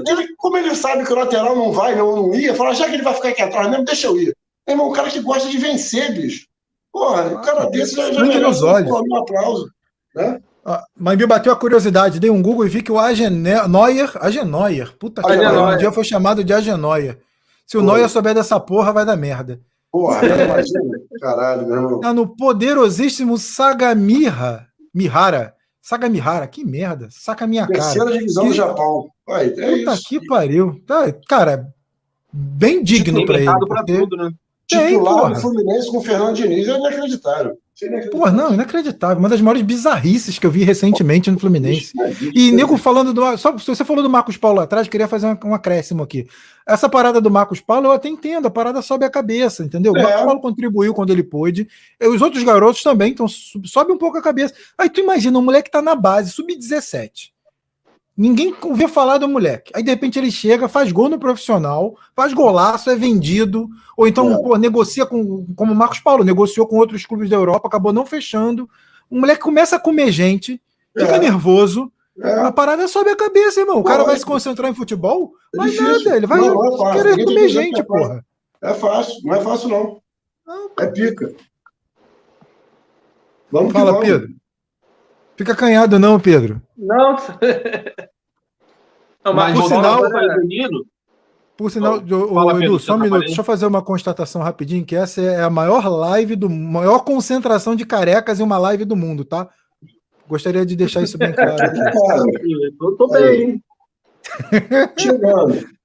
ele- como ele sabe que o lateral não vai, não, não ia, fala, já que ele vai ficar aqui atrás mesmo, deixa eu ir. Meu irmão, o cara que gosta de vencer, bicho. Porra, o cara desse já, já olhos. um aplauso. Né? Ah, Mas me bateu a curiosidade, dei um Google e vi que o Ageneuer, Ageneuer, puta que pariu, um dia foi chamado de Ageneuer. Se o. Neuer souber dessa porra, vai dar merda. Porra, imagina. Caralho, meu irmão. Tá no poderosíssimo Sagamihara. Mihara. Sagamihara, que merda. Saca minha cara. Terceira divisão Que- do Japão. Aí, é Puta isso. que pariu. Tá, cara, bem digno Tem pra ele. pra porque- tudo, né? Titular do Fluminense com o Fernando Diniz é inacreditável. Porra, não, inacreditável. Uma das maiores bizarrices que eu vi recentemente no Fluminense. E nego falando do. Só, se você falou do Marcos Paulo lá atrás, queria fazer um, um acréscimo aqui. Essa parada do Marcos Paulo, eu até entendo, a parada sobe a cabeça, entendeu? O É. Marcos Paulo contribuiu quando ele pôde. E os outros garotos também, então sobe um pouco a cabeça. Aí tu imagina, um moleque tá na base, sub-17. Ninguém ouviu falar do moleque. Aí de repente ele chega, faz gol no profissional, faz golaço, é vendido, ou então É. pô, negocia com, como o Marcos Paulo, negociou com outros clubes da Europa, acabou não fechando. O moleque começa a comer gente, fica É. nervoso, É, a parada sobe a cabeça, irmão. O cara vai se Lógico. concentrar em futebol? É difícil. nada, ele vai Não, é querer comer gente, é porra. é fácil, não é fácil, não. Não, É pica. Vamos Fala, vamos. Pedro. Fica canhado, não, Pedro. Não. Não, Mas por sinal- Nino, Por sinal, ô, fala, Edu, Pedro, só um tá minuto. aparente. Deixa eu fazer uma constatação rapidinho, que essa é a maior live do maior concentração de carecas em uma live do mundo, tá? Gostaria de deixar isso bem claro aqui. Cara, eu tô bem, hein? chegando.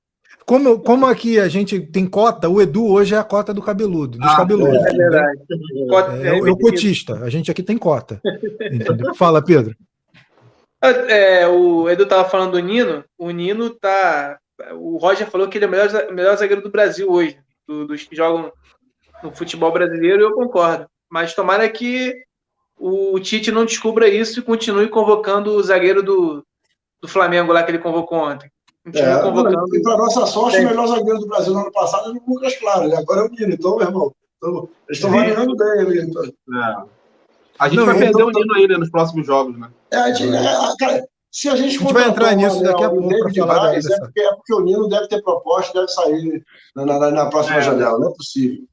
Como, como aqui a gente tem cota, o Edu hoje é a cota do cabeludo, dos Ah, cabeludos. É verdade. Pode- É, é o- cotista, a gente aqui tem cota. Entendeu? Fala, Pedro. É, o Edu tava falando do Nino. O Nino tá. O Roger falou que ele é o melhor, melhor zagueiro do Brasil hoje, do- dos que jogam no futebol brasileiro, e eu concordo. Mas tomara que o Tite não descubra isso e continue convocando o zagueiro do, do Flamengo lá que ele convocou ontem. É, e para nossa sorte, É. o melhor zagueiro do Brasil no ano passado era o Lucas Claro, e agora é o Nino. Então, meu irmão, então, eles estão variando bem ali. Então. É. A gente Não, vai perder o Nino ainda nos próximos jogos, né? É, a gente, é, a- cara, se a gente, A gente vai entrar nisso daqui a pouco pra David falar Braz, é, porque, é porque o Nino deve ter proposta, deve sair na, na- na próxima É. janela. Não é possível.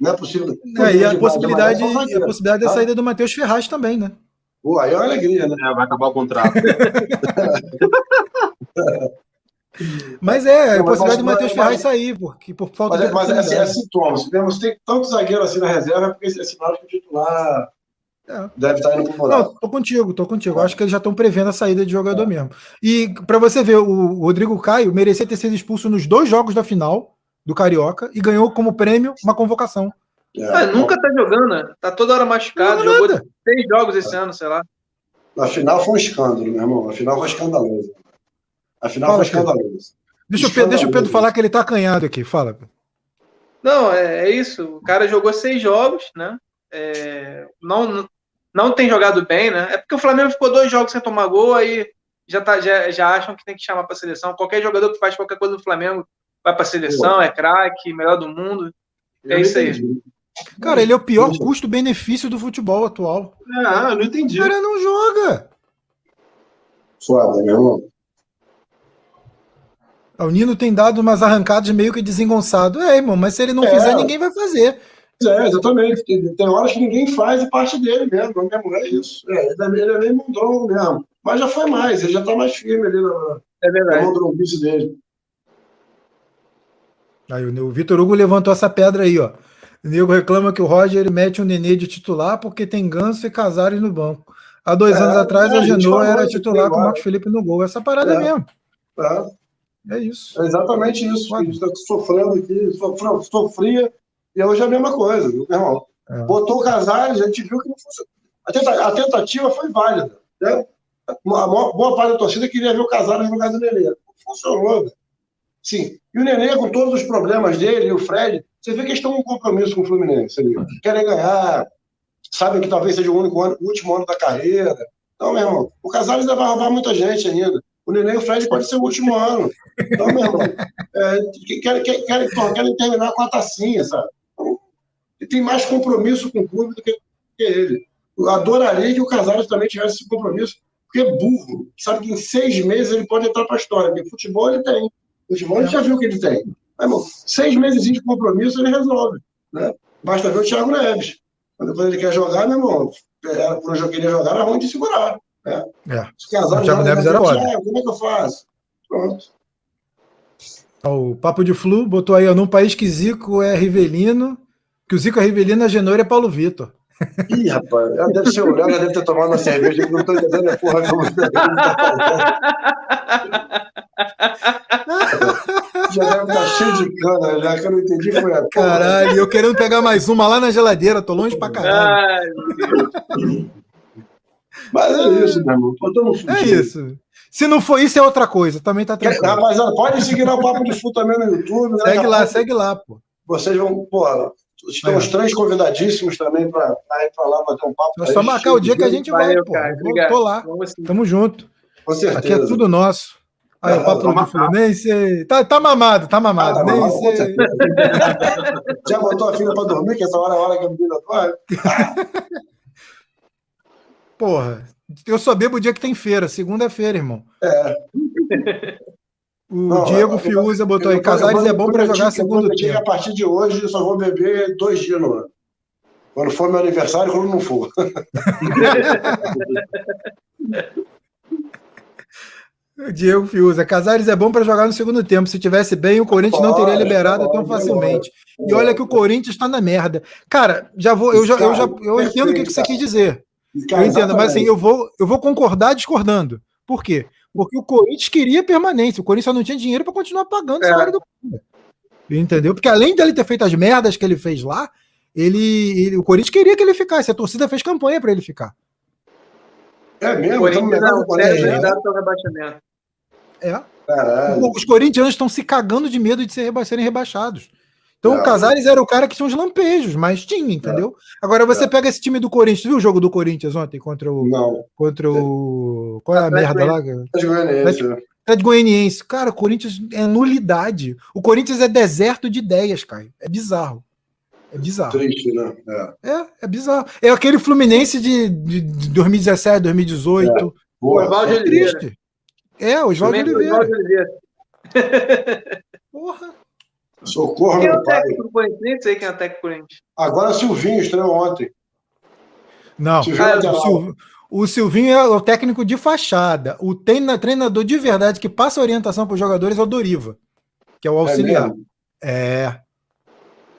Não é possível. É, e a é possibilidade, um e a possibilidade da Tá? saída do Matheus Ferraz também, né? Pô, aí é uma alegria, né? É, vai acabar o contrato. Mas é, a Não, mas possibilidade do mas- Matheus Ferraz sair, porque por falta Mas, de é, mas é, assim, é sintoma. Se você tem tanto zagueiro assim na reserva, é porque é sinal de que o titular. É. Deve estar indo pro buraco. Não, tô contigo, tô contigo. É. Acho que eles já estão prevendo a saída de jogador é. mesmo. E para você ver, o Rodrigo Caio merecia ter sido expulso nos dois jogos da final do Carioca e ganhou como prêmio uma convocação. É, nunca tá jogando, né? Tá toda hora machucado. Jogou nada. seis jogos esse ano, sei lá. Na final foi um escândalo, meu irmão. A final foi escandaloso. A final Fala, foi escandaloso. Deixa, o Pedro, deixa o Pedro falar que ele tá acanhado aqui. Fala. Não, é, é isso. O cara jogou seis jogos, né? É, não, não tem jogado bem, né? É porque o Flamengo ficou dois jogos sem tomar gol, aí já, tá, já, já acham que tem que chamar para seleção. Qualquer jogador que faz qualquer coisa no Flamengo vai para seleção, é craque, melhor do mundo. É isso aí. Cara, ele é o pior custo-benefício do futebol atual. Ah, não entendi. O cara não joga. Foda, meu irmão. O Nino tem dado umas arrancadas meio que desengonçado. É, irmão, mas se ele não é. fizer, ninguém vai fazer. É, exatamente. Tem, tem, horas que ninguém faz e parte dele mesmo. Não é isso. É, ele, é, ele é meio mundrongo mesmo. Mas já foi mais, ele já tá mais firme ali na, é verdade. na dele. Aí o Vitor Hugo levantou essa pedra aí, ó. O nego reclama que o Roger mete um nenê de titular porque tem Ganso e Casares no banco. Há dois é, anos atrás, é, a Genoa era titular com o Marcos Felipe no gol. Essa parada é, mesmo. É. é isso. É exatamente isso. A gente está sofrendo aqui, sofria, e hoje é a mesma coisa, meu irmão. É. Botou o Casares, a gente viu que não funcionou. A, tentativa foi válida. Né? A maior, boa parte da torcida queria ver o Casares no lugar do Nenê. Funcionou. Sim. E o Nenê, com todos os problemas dele, e o Fred, você vê que eles estão um compromisso com o Fluminense. Querem ganhar, sabem que talvez seja o único ano, o último ano da carreira. Então, meu irmão, o Casares vai roubar muita gente ainda. O Nenê e o Fred pode ser o último ano. Então, meu irmão, é, querem, querem, querem, terminar com a tacinha, sabe? Então, ele tem mais compromisso com o clube do que, que ele. Eu adoraria que o Casares também tivesse esse compromisso, porque é burro. Sabe que em seis meses ele pode entrar para a história. Porque futebol ele tem. Futebol ele já viu que ele tem. Mas, irmão, seis meses de compromisso ele resolve. Né? Basta ver o Thiago Neves. Quando ele quer jogar, meu irmão, quando eu queria jogar, era ruim de segurar. Né? É. o Thiago Neves era ótimo. Como é que eu faço? Pronto. O Papo de Flu botou aí, ó, num país que Zico é Rivelino, que o Zico é Rivelino, a Genoa é Paulo Vitor. Ih, rapaz, deve ser o Léo, deve ter tomado uma cerveja, que não estou entendendo a porra como você Já deve estar cheio de cana, já que eu não entendi foi a Caralho, eu querendo pegar mais uma lá na geladeira, tô longe pra caralho. Mas é isso, meu irmão. É isso. Se não for isso, é outra coisa. Também tá tranquilo. Rapaziada, pode seguir o Papo de Fu também no YouTube. Né? Segue lá, segue lá, pô. Vocês vão, pô, estão é. os três convidadíssimos também para ir para lá bater um papo. É só marcar o dia que a gente vai, pô. Cara, tô lá. Tamo junto. Com certeza. Aqui é tudo nosso. Aí, o papo do Fluminense. Tá, tá mamado, tá mamado. Ah, nem sei. Já botou a filha para dormir, que essa hora é a hora que a menina dorme? Porra, eu só bebo o dia que tem feira, segunda-feira, irmão. É. O não, Diego Fiuza botou aí, Casares é bom para jogar segundo tempo. A partir de hoje eu só vou beber dois dias no ano. Quando for meu aniversário, quando não for. Diego Fiuza, Casares é bom para jogar no segundo tempo. Se tivesse bem, o Corinthians não teria liberado tão facilmente. E olha que o Corinthians está na merda. Cara, já vou, eu já, eu já, eu entendo o que, que você quis dizer. Eu entendo, mas assim, eu vou, eu vou concordar discordando. Por quê? Porque o Corinthians queria permanência. O Corinthians só não tinha dinheiro para continuar pagando o é. salário do cara. Entendeu? Porque além dele ter feito as merdas que ele fez lá, ele, ele o Corinthians queria que ele ficasse. A torcida fez campanha para ele ficar. É mesmo? O Corinthians não, não é, é. rebaixamento. É. Caralho. Os corintianos estão se cagando de medo de ser, serem rebaixados. Então o Casares era o cara que tinha uns lampejos, mas tinha, entendeu? É. Agora você é. pega esse time do Corinthians, viu o jogo do Corinthians ontem contra o. Não. Contra o. Qual é a merda lá? Atlético Goianiense. Cara, o Corinthians é nulidade. O Corinthians é deserto de ideias, cara. É bizarro. É bizarro. Triste, né? É, é, é bizarro. É aquele Fluminense de, de, de 2017, 2018. É. Boa, é triste. É, o Oswaldo Oliveira. Oliveira. Porra. Socorro, quem é o técnico do Corinthians? Nem sei quem é o técnico do Corinthians. Agora Silvinho estreou ontem. Não, Silvinho ah, o, Silvinho, o Silvinho é o técnico de fachada. O treinador de verdade que passa orientação para os jogadores é o Doriva, que é o auxiliar. É. é.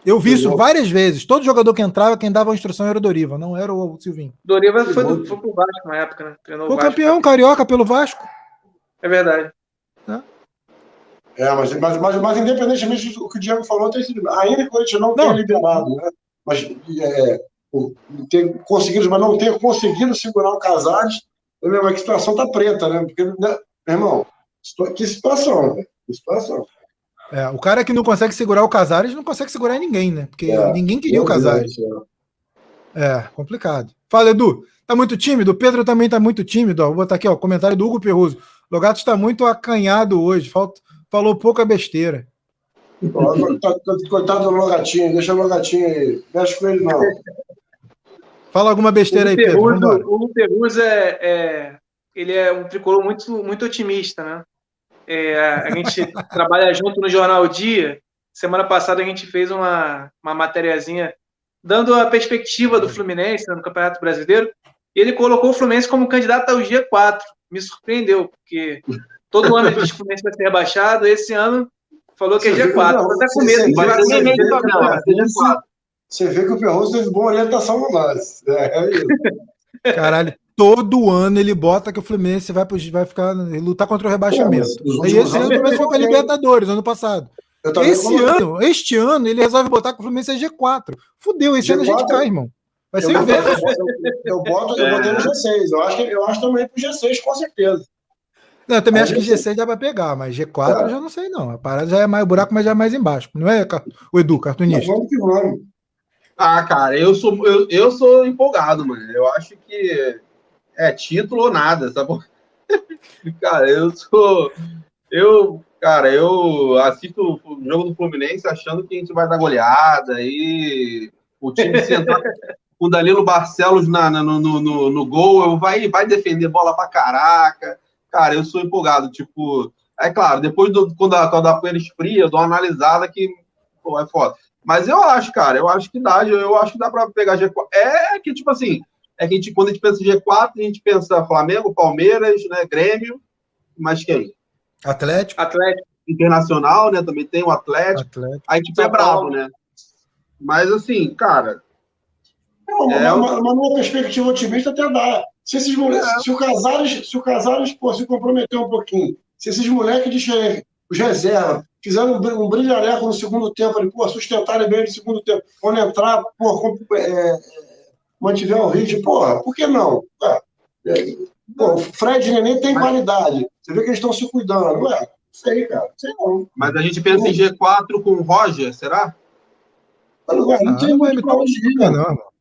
Eu vi isso várias vezes. Todo jogador que entrava, quem dava a instrução era o Doriva, não era o Silvinho. Doriva foi, do, foi pro Vasco na época, né? Treinou Foi o Vasco. campeão carioca pelo Vasco. É verdade. É, mas, mas, mas, mas independentemente do que o Diego falou, tem sido, ainda que a gente não, Não. tenha liberado, né? Mas é, o- ter conseguido, mas não ter conseguido segurar o Casares, é mesmo, é que situação tá preta, né? Porque, né, meu irmão, que situação, né? Que situação. É, o cara que não consegue segurar o Casares não consegue segurar ninguém, né? Porque É. ninguém queria o Casares. céu. É, complicado. Fala, Edu. Tá muito tímido? O Pedro também tá muito tímido. Ó. Vou botar aqui, ó, comentário do Hugo Perruso. Logato está muito acanhado hoje. Falta, falou pouca besteira. Coitado, do Logatinho, deixa o Logatinho aí. Mexe com ele, não. Fala alguma besteira aí, Pedro. O Hugo Perruzzo é, é- ele é um tricolor muito, muito otimista, né? É, a gente trabalha junto no Jornal Dia. Semana passada a gente fez uma, uma matériazinha dando a perspectiva do Fluminense né, no Campeonato Brasileiro. E ele colocou o Fluminense como candidato ao G4. Me surpreendeu, porque todo ano ele diz que o Fluminense vai ser rebaixado. Esse ano falou que é Você vê G4. que não, Tô até com você- medo. você-. G4. Vê que o Perroso teve boa orientação no lance. É, é isso. Caralho, todo ano ele bota que o Fluminense vai, pro- vai ficar lutar contra o rebaixamento. Pô, últimos esse ano o Fluminense foi foi- Libertadores, ano passado. Esse ano, este ano, ele resolve botar que o Fluminense é G4. Fudeu, esse ano a gente G4? cai, irmão. Vai ser eu, o inverso. eu, eu boto, eu botei no G6. Eu acho, que, eu acho também pro G6, com certeza. Não, eu também Aí acho que G6 G6 dá pra pegar, mas G4 É. eu já não sei, não. A parada já é mais o buraco, mas já é mais embaixo. Não é, o Edu, Mas cartunista? vamos que vamos. Ah, cara, eu sou, eu, eu sou empolgado, mano. Eu acho que é título ou nada, sabe? cara, eu sou. Eu, cara, eu assisto o jogo do Fluminense achando que a gente vai dar goleada e o time se entrar com o Danilo Barcelos na, na- no, no, no, no gol, eu vai, vai defender bola pra caraca. Cara, eu sou empolgado. Tipo, é claro, depois do, quando, a, quando a poeira esfria, eu dou uma analisada que pô, é foda. Mas eu acho, cara, eu acho que dá, eu acho que dá pra pegar G4. É que, tipo assim, é que a gente, quando a gente pensa em G4, a gente pensa Flamengo, Palmeiras, né, Grêmio, mas quem? Atlético? Atlético. Internacional, né, também tem o Atlético. Atlético. Aí, tipo, é Paulo. né? Mas, assim, cara, Não, É, mas, eu- mas, mas numa perspectiva otimista até dá. Se, esses moleques, É. se o Casares, se o Casares pô, se comprometer um pouquinho, se esses moleques de xere- os reserva fizeram um, br- um brilhareco no segundo tempo, ali, pô, sustentarem bem no segundo tempo, quando entrar, pô, é, é, mantiver o ritmo, porra, por que não? É, é, pô, o Fred e Neném tem Mas- qualidade. Você vê que eles estão se cuidando. Não é? Sei, cara. Sei não. mas a gente pensa em G4 com o Roger, será? Não, não Ah, tem não vai muito pra onde ir, Não, né? não, irmão.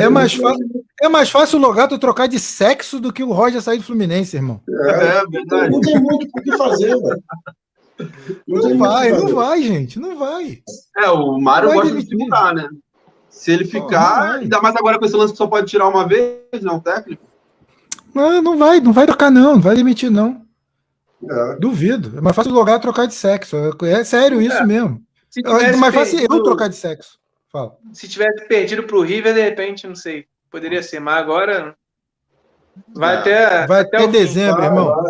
É mais, fácil, é mais fácil o Logato trocar de sexo do que o Roger sair do Fluminense, irmão. É, É, verdade. não tem muito o que fazer, velho. Não muito o vai, não fazer. vai, gente. Não vai. É, o Mário gosta de demitir. segurar, né? Se ele ficar, não vai. ainda mais agora com esse lance que só pode tirar uma vez, não, técnico. Não, não vai, não vai trocar, não. Não vai demitir, não. É. Duvido. É mais fácil o Logato trocar de sexo. É é sério isso mesmo. Se É mais fácil eu trocar de sexo. Fala. Se tivesse perdido pro River, de repente, não sei. Poderia ser, mas agora. Vai É. até. Vai até até o fim. dezembro, irmão.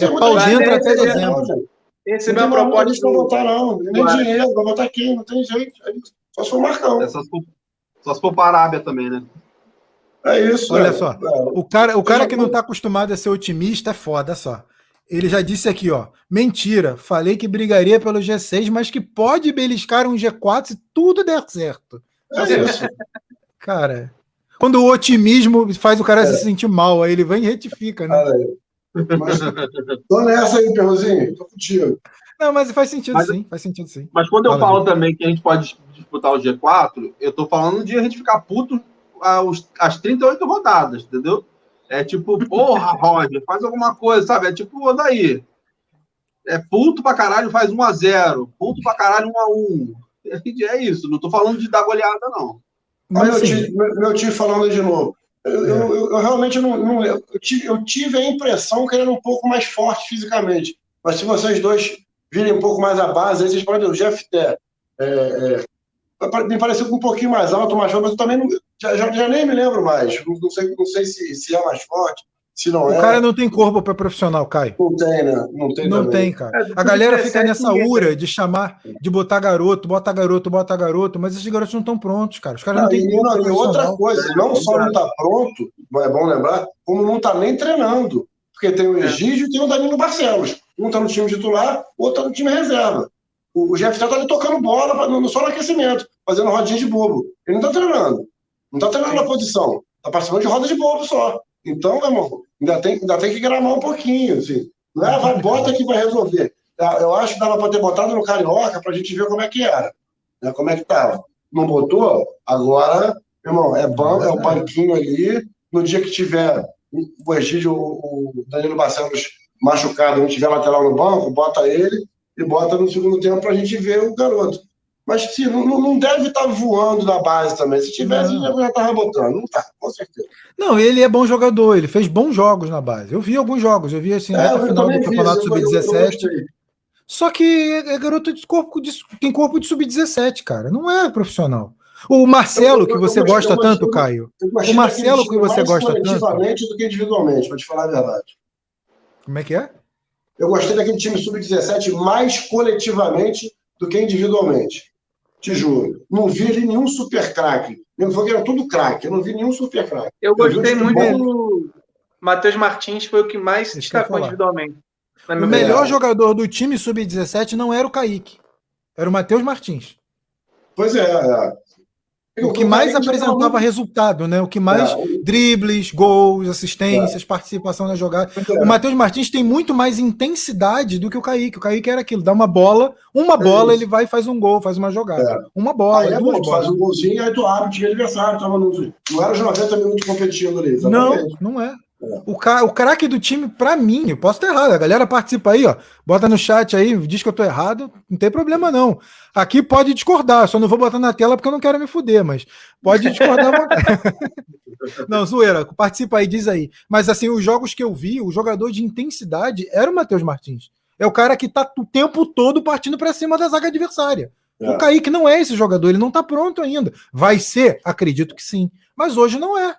É pau dentro até dezembro. não, gente. Recebeu Não uma proposta pra do. botar, não. Nem Claro. dinheiro, vai botar aqui, não tem jeito. É. Só se for Marcão. É só se for, só se for para a Arábia também, né? É isso. Olha é. só. É. O cara, o cara já que não vou- está acostumado a ser otimista é foda, só. Ele já disse aqui, ó. Mentira. Falei que brigaria pelo G6, mas que pode beliscar um G4 se tudo der certo. É isso. Cara, quando o otimismo faz o cara É. se sentir mal, aí ele vem e retifica, né? Aí. Mas, tô nessa aí, Perrozinho. Tô contigo. Não, mas faz sentido Mas- sim, faz sentido sim. Mas quando eu Fala, falo também que a gente pode disputar o G4, eu tô falando de a gente ficar puto às 38 rodadas, entendeu? É tipo, porra, Roger, faz alguma coisa, sabe? É tipo, daí. É puto pra caralho, faz 1x0. Puto pra caralho, 1x1. É isso, não tô falando de dar goleada, não. Mas meu, assim, tio, meu, meu tio falando de novo. Eu, É. eu, eu- eu realmente não. não- eu, tive, eu tive a impressão que ele era um pouco mais forte fisicamente. Mas se vocês dois virem um pouco mais a base, aí vocês podem ver o Jeff Té. É, é, me pareceu um pouquinho mais alto, mais forte, mas eu também não, já, já, já nem me lembro mais. Não, não sei, não sei se, se é mais forte, Se não O é, cara não tem corpo para profissional, Caio. não tem, né? Não tem Não também. tem, cara. É, A galera 17 fica nessa ura de chamar, de botar garoto, bota garoto, bota garoto, mas esses garotos não estão prontos, cara. Os caras não, Não, têm e, corpo não, e outra coisa, não só não está pronto, não é bom lembrar, como não está nem treinando. Porque tem o Egídio e tem o Danilo Barcelos. Um está no time titular, o outro está no time reserva. O, o Jefferson está ali tocando bola no- só no aquecimento, fazendo rodinha de bobo. Ele não está treinando. Não está treinando na posição. Está participando de roda de bobo só. Então, meu irmão, ainda tem, ainda tem que gramar um pouquinho. Assim. Não é, vai, bota que vai resolver. Ah, Eu acho que dava para ter botado no Carioca para a gente ver como é que era. Né, como é que estava. Não botou? Agora, meu irmão, é, ban é o banquinho ali. No dia que tiver o Egídio, o Danilo Barcelos machucado, não tiver lateral no banco, bota ele e bota no segundo tempo para a gente ver o garoto. Mas sim, não, não- deve estar voando na base também. Se tivesse, Não. já estava botando. Não tá, com certeza. Não, ele é bom jogador, ele fez bons jogos na base. Eu vi alguns jogos, eu vi assim, É, eu final do Campeonato eu- eu- eu Sub-17. gostei. Só que é garoto de corpo de, tem corpo de sub-17, cara. Não é profissional. O Marcelo, Eu- eu- que você gosta tanto, Caio. O Marcelo, daquele que você gosta tanto. do que individualmente, para te falar a verdade. Como é que é? Eu gostei daquele time sub-17 mais coletivamente do que individualmente. Te juro. Não vi ali nenhum super craque. Eu falei que era tudo craque. Eu não vi nenhum super craque. Eu gostei vi o muito do Matheus Martins, foi o que mais eu ia destacou individualmente. O melhor jogador do time sub-17 não era o Kaique. Era o Matheus Martins. Pois é. é. O que mais apresentava resultado, né? O que mais É, dribles, gols, assistências, participação na jogada. é. O Matheus Martins tem muito mais intensidade do que o Kaique. O Kaique era aquilo, dá uma bola, uma bola, isso. ele vai e faz um gol, faz uma jogada. Uma bola, Aí é duas bom, bolas. faz um golzinho, aí tu abre o time adversário. Tava no... Não era os 90 minutos competindo ali. Não, exatamente. não é. O, ca... o craque do time, pra mim, eu posso estar errado. A galera participa aí, ó. Bota no chat aí, diz que eu tô errado. Não tem problema, não. Aqui pode discordar, só não vou botar na tela porque eu não quero me fuder, mas pode discordar. não, zoeira, participa aí, diz aí. Mas assim, os jogos que eu vi, o jogador de intensidade era o Matheus Martins. É o cara que tá o tempo todo partindo pra cima da zaga adversária. É. O Kaique não é esse jogador, ele não tá pronto ainda. Vai ser? Acredito que sim. Mas hoje não é.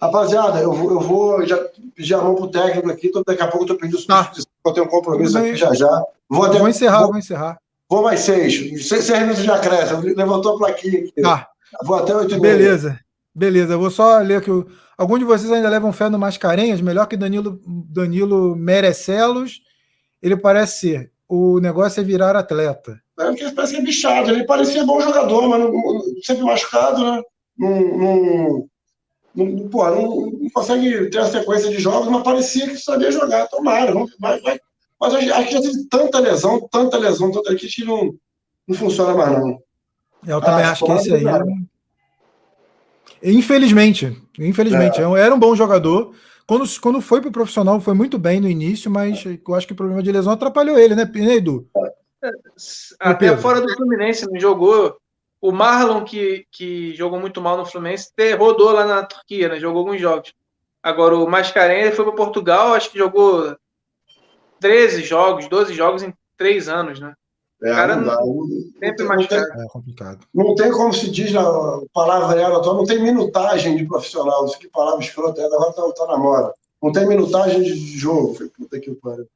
Rapaziada, eu vou, eu vou já pedir a mão pro técnico aqui, então daqui a pouco eu tô pedindo Tá. eu tenho um compromisso aqui já já. Vou, até, Vou encerrar, vou, vou encerrar. vou mais seis. seis. Seis minutos já cresce. Levantou a plaquinha aqui. Tá, Vou até oito beleza. Beleza, eu vou só ler que o... algum de vocês ainda levam fé no Mascarenhas, melhor que Danilo, Danilo Merecelos. Ele parece ser. O negócio é virar atleta. É porque parece que é bichado. Ele parecia bom jogador, mas não- sempre machucado, né? Não, não, não, pô, não, não consegue ter a sequência de jogos, mas parecia que sabia jogar. Tomara, vai, vai. Mas acho acho que já teve tanta lesão, tanta lesão, tanta que acho que não, não funciona mais, não. Eu também Ah, acho que esse aí. claro. Infelizmente, infelizmente, era um bom jogador. Quando, quando foi pro profissional, foi muito bem no início, mas eu acho que o problema de lesão atrapalhou ele, né, né, Edu? Até fora do Fluminense, não jogou. O Marlon, que, que jogou muito mal no Fluminense, rodou lá na Turquia, né? Jogou alguns jogos. Agora, o Mascarenhas foi para Portugal, acho que jogou 13 jogos, 12 jogos em 3 anos, né? É, Cara, não, dá. Sempre não, tem. É complicado. não tem como se diz na palavra ela atual, não tem minutagem de profissional. Isso que palavra escrota, ela agora tá, tá na moda. Não tem minutagem de jogo. Puta que pariu.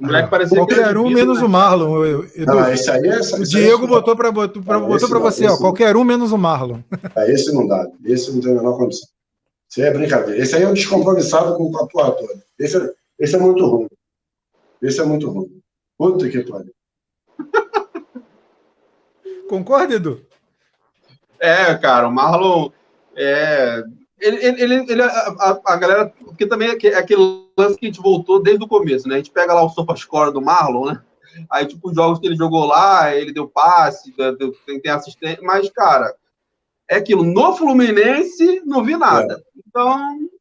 O moleque parecia que Qualquer um menos vidro, o Marlon, Edu. Ah, esse aí, esse, O esse aí Diego é- botou para botou pra, botou pra você, ó, qualquer um menos o Marlon. Ah, esse não dá. Esse não tem a menor condição. Esse aí é brincadeira. Esse aí é um descompromissado com a porra toda. Esse é, esse é muito ruim. Esse é muito ruim. Puta que pariu. Concorda, Edu? É, cara, o Marlon. É, ele, ele, ele, ele- a, a- a galera. Porque também é é aquele que a gente voltou desde o começo, né? A gente pega lá o SofaScore do Marlon, né? Aí, tipo, os jogos que ele jogou lá, ele deu passe, deu, tem, tem assistência, mas, cara, é aquilo. No Fluminense, não vi nada. Então,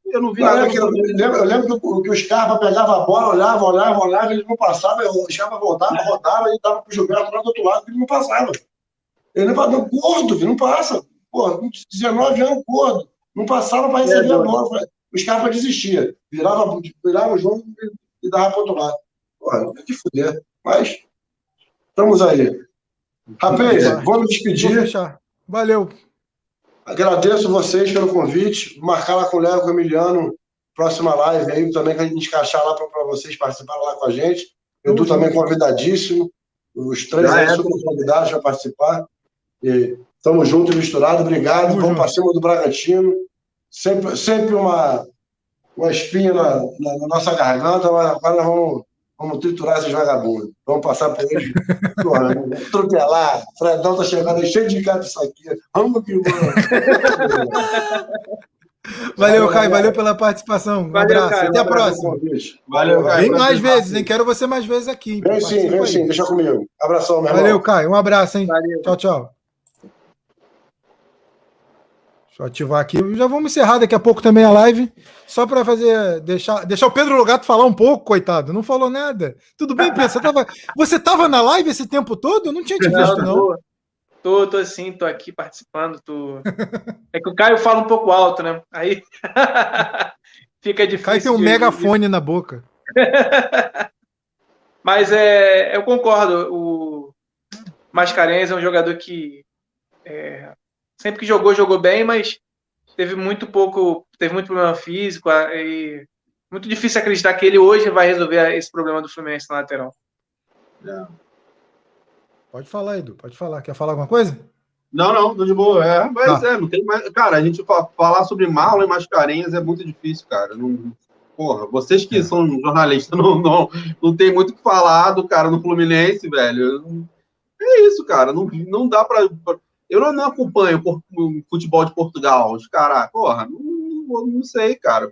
eu não vi Não, nada. é que eu, lembro, eu lembro que, o, que o Scarpa pegava a bola, olhava, olhava, olhava, ele não passava, o Scarpa voltava, rodava, ele dava pro Gilberto lá do outro lado, ele não passava. Ele não passava, gordo, não passa. Pô, 19 anos, gordo. Não passava para receber É, a doido. bola. O Scarpa desistia. Virava, virava o jogo e, e dava pro outro lado. Pô, tem que fuder. Mas, estamos aí. Rapaz, vamos Vou despedir. fechar. Valeu. Agradeço vocês pelo convite. Marcar lá com o Léo, com o Emiliano, próxima live aí também, que a gente encaixar lá para vocês participarem lá com a gente. Eu estou também convidadíssimo. Os três aí é, super convidados para participar. Estamos juntos, misturados. Obrigado. Vamos para cima do Bragantino. Sempre, sempre uma, uma espinha na, na, na nossa garganta, mas agora nós vamos Vamos triturar esses vagabundos. Vamos passar por eles. Atropelar. Fredão tá chegando aí cheio de cara disso aqui. Vamos que vamos. Valeu, Caio. Valeu pela participação. Um valeu, abraço. Caio, Até a próxima. Valeu, Caio. Vem mais vezes, hein? Quero você mais vezes aqui. Vem sim, vem sim. Deixa comigo. Abração, meu irmão. Valeu, Caio. Um abraço, hein? Valeu. Tchau, tchau. Deixa eu ativar aqui. Já vamos encerrar daqui a pouco também a live. Só para fazer. Deixar, deixar o Pedro Logato falar um pouco, coitado. Não falou nada. Tudo bem, Pedro? Você tava, você tava na live esse tempo todo? Eu não tinha te visto, não. Tô, tô sim, tô aqui participando. Tô... É que o Caio fala um pouco alto, né? Aí fica difícil. Caio tem um de... megafone na boca. Mas é, eu concordo. O Mascarenhas é um jogador que é, sempre que jogou, jogou bem, mas teve muito pouco, teve muito problema físico e muito difícil acreditar que ele hoje vai resolver esse problema do Fluminense na lateral. É. Pode falar, Edu, pode falar. Quer falar alguma coisa? Não, não, tô de boa. É, mas tá. é, não tem mais. Cara, a gente falar sobre Marlon e Mascarenhas é muito difícil, cara. Não, porra, vocês que é. são jornalistas não, não, não tem muito o que falar do cara no Fluminense, velho. É isso, cara. Não, não dá pra. Eu não, não acompanho o futebol de Portugal. Os caras, porra, não, não, sei, cara.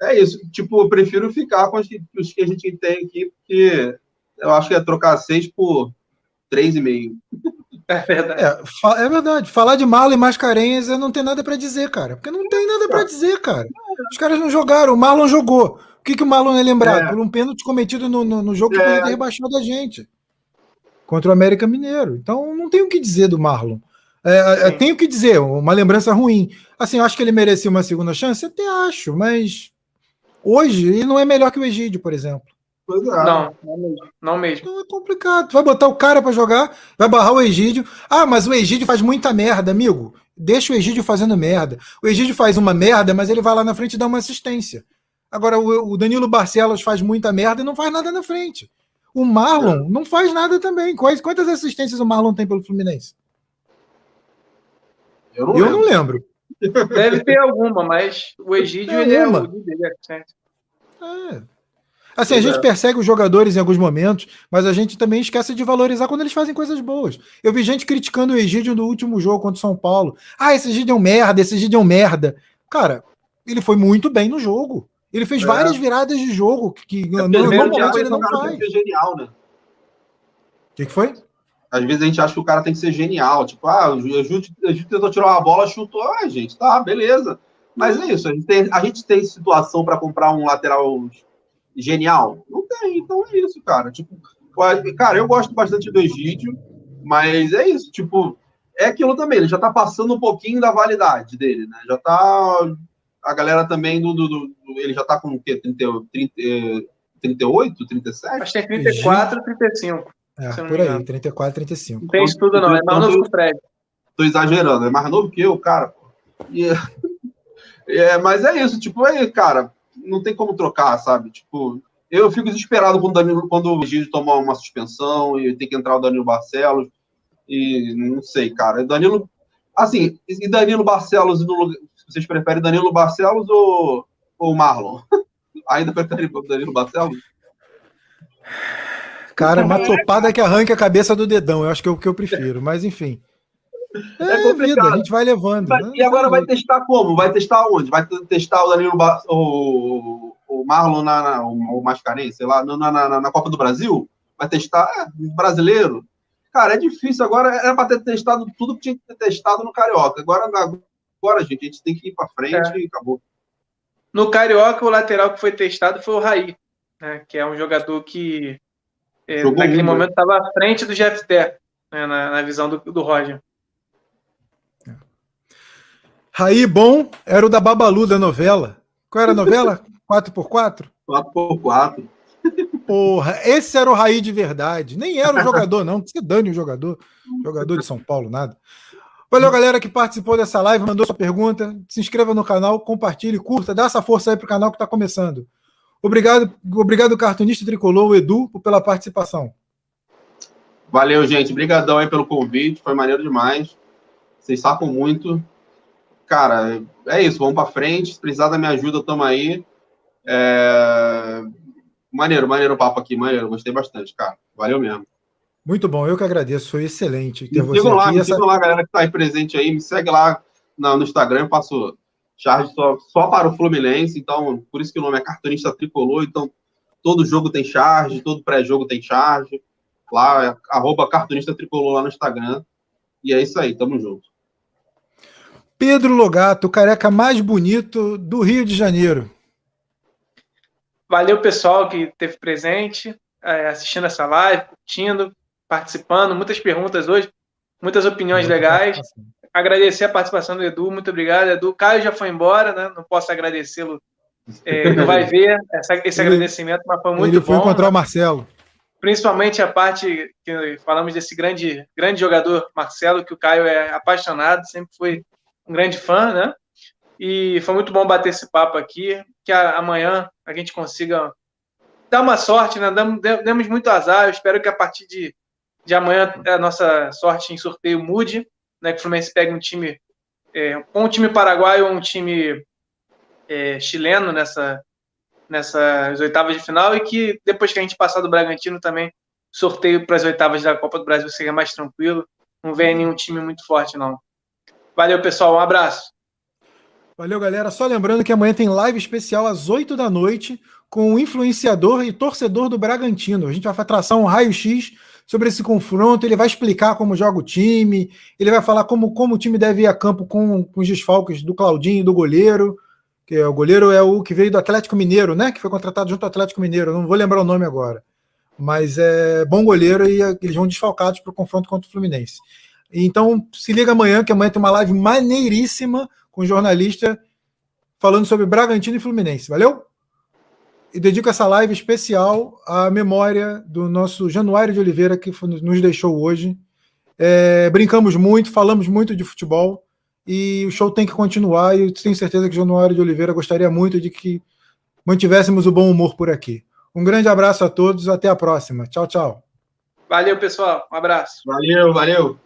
É isso. Tipo, eu prefiro ficar com os que, os que a gente tem aqui, porque eu acho que é trocar seis por três e meio. É verdade. É, é, verdade. Falar de Marlon e Mascarenhas não tem nada para dizer, cara. Porque não tem nada para dizer, cara. Os caras não jogaram. O Marlon jogou. O que, que o Marlon é lembrado? É. Por um pênalti cometido no, no, no jogo que é. poderia ter rebaixado a gente. Contra o América Mineiro. Então não tem o que dizer do Marlon. É, é tenho que dizer, uma lembrança ruim. Assim, eu acho que ele merecia uma segunda chance, até acho, mas hoje ele não é melhor que o Egídio, por exemplo. É. Não, não mesmo. Não mesmo. Então é complicado. Tu vai botar o cara para jogar, vai barrar o Egídio. Ah, mas o Egídio faz muita merda, amigo. Deixa o Egídio fazendo merda. O Egídio faz uma merda, mas ele vai lá na frente e dá uma assistência. Agora, o, Danilo Barcelos faz muita merda e não faz nada na frente. O Marlon é. não faz nada também. Quais, quantas assistências o Marlon tem pelo Fluminense? Eu não, eu lembro. não lembro. Deve ter alguma, mas o Egídio ele é o líder. É. Assim, a gente persegue os jogadores em alguns momentos, mas a gente também esquece de valorizar quando eles fazem coisas boas. Eu vi gente criticando o Egídio no último jogo contra o São Paulo. Ah, esse Egídio é um merda, esse Egídio é um merda. Cara, ele foi muito bem no jogo. Ele fez é. várias viradas de jogo que é, normalmente ele não faz. Genial, né? O que, que foi? Às vezes a gente acha que o cara tem que ser genial. Tipo, ah, o Júlio tentou tirar uma bola, chutou. Ah, gente, tá, beleza. Mas é isso, a gente tem, a gente tem situação para comprar um lateral genial? Não tem, então é isso, cara. Tipo, cara, eu gosto bastante do Egídio, mas é isso, tipo, é aquilo também, ele já tá passando um pouquinho da validade dele, né? Já tá. A galera também do. do, do ele já tá com o quê? 30, 30, 38, 37? Acho que é 34, 35. É, por aí, 34, 35. Não tem estudo, não. É mais novo que o Fred. Tô exagerando, é mais novo que eu, cara. E, é, mas é isso, tipo, aí, cara, não tem como trocar, sabe? Tipo, eu fico desesperado quando o, Danilo, quando o Gigi toma uma suspensão e tem que entrar o Danilo Barcelos. E não sei, cara. Danilo. Assim, e Danilo Barcelos, no, vocês preferem Danilo Barcelos ou, ou Marlon? Ainda preferem Danilo Barcelos? Cara, uma topada que arranca a cabeça do dedão. Eu acho que é o que eu prefiro, mas enfim. É, é vida, a gente vai levando. Né? E agora vai testar como? Vai testar onde? Vai testar o Danilo o, o Marlon na, na o Mascarenhas, sei lá, na, na, na, Copa do Brasil? Vai testar é, brasileiro? Cara, é difícil. Agora era para ter testado tudo que tinha que ter testado no Carioca. Agora, agora gente, a gente tem que ir para frente é. e acabou. No Carioca, o lateral que foi testado foi o Raí, né, que é um jogador que é, naquele né? momento estava à frente do Jeff Ter, né, na, na, visão do, do Roger. Raí Bom era o da Babalu da novela. Qual era a novela? 4x4? 4x4. Porra, esse era o Raí de verdade. Nem era o jogador, não. Que se dane o jogador. Jogador de São Paulo, nada. Valeu, galera que participou dessa live, mandou sua pergunta. Se inscreva no canal, compartilhe, curta, dá essa força aí pro canal que está começando. Obrigado, obrigado, cartunista tricolor, Edu, pela participação. Valeu, gente. Obrigadão aí pelo convite. Foi maneiro demais. Vocês sacam muito. Cara, é isso. Vamos para frente. Se precisar da minha ajuda, tamo aí. É... Maneiro, maneiro o papo aqui. Maneiro. Gostei bastante, cara. Valeu mesmo. Muito bom. Eu que agradeço. Foi excelente ter me você lá, aqui. Me essa... sigam lá, galera que tá aí presente aí. Me segue lá no, no Instagram. Eu passo charge só, só para o Fluminense. Então, por isso que o nome é cartunista tricolor. Então, todo jogo tem charge. Todo pré-jogo tem charge lá, é arroba cartunista tricolor lá no Instagram. E é isso aí, tamo junto. Pedro Logato, o careca mais bonito do Rio de Janeiro. Valeu, pessoal, que esteve presente, é, assistindo essa live, curtindo, participando. Muitas perguntas hoje, muitas opiniões legais. Agradecer a participação do Edu, muito obrigado, Edu. Caio já foi embora, né? Não posso agradecê-lo. É, não vai ver essa, esse ele, agradecimento, mas foi muito ele bom. Ele foi encontrar né? o Marcelo principalmente a parte que falamos desse grande, grande jogador Marcelo, que o Caio é apaixonado, sempre foi um grande fã, né? E foi muito bom bater esse papo aqui, que amanhã a gente consiga dar uma sorte, né? Demos, demos muito azar, eu espero que a partir de, de amanhã a nossa sorte em sorteio mude, né? Que o Fluminense pegue um time, é, um time paraguaio ou um time é, chileno nessa, nessas oitavas de final e que depois que a gente passar do Bragantino também, sorteio para as oitavas da Copa do Brasil seria mais tranquilo. Não vem nenhum time muito forte, não. Valeu, pessoal. Um abraço. Valeu, galera. Só lembrando que amanhã tem live especial às 8 da noite com o influenciador e torcedor do Bragantino. A gente vai traçar um raio-x sobre esse confronto. Ele vai explicar como joga o time, ele vai falar como, como o time deve ir a campo com, com os desfalques do Claudinho e do goleiro que é, o goleiro é o que veio do Atlético Mineiro, né? Que foi contratado junto ao Atlético Mineiro. não vou lembrar o nome agora. Mas é bom goleiro e eles vão desfalcados para o confronto contra o Fluminense. Então, se liga amanhã, que amanhã tem uma live maneiríssima com um jornalista falando sobre Bragantino e Fluminense. Valeu? E dedico essa live especial à memória do nosso Januário de Oliveira, que nos deixou hoje. É, brincamos muito, falamos muito de futebol e o show tem que continuar. E eu tenho certeza que o Januário de Oliveira gostaria muito de que mantivéssemos o bom humor por aqui. Um grande abraço a todos, até a próxima. Tchau, tchau. Valeu, pessoal. Um abraço. Valeu, valeu.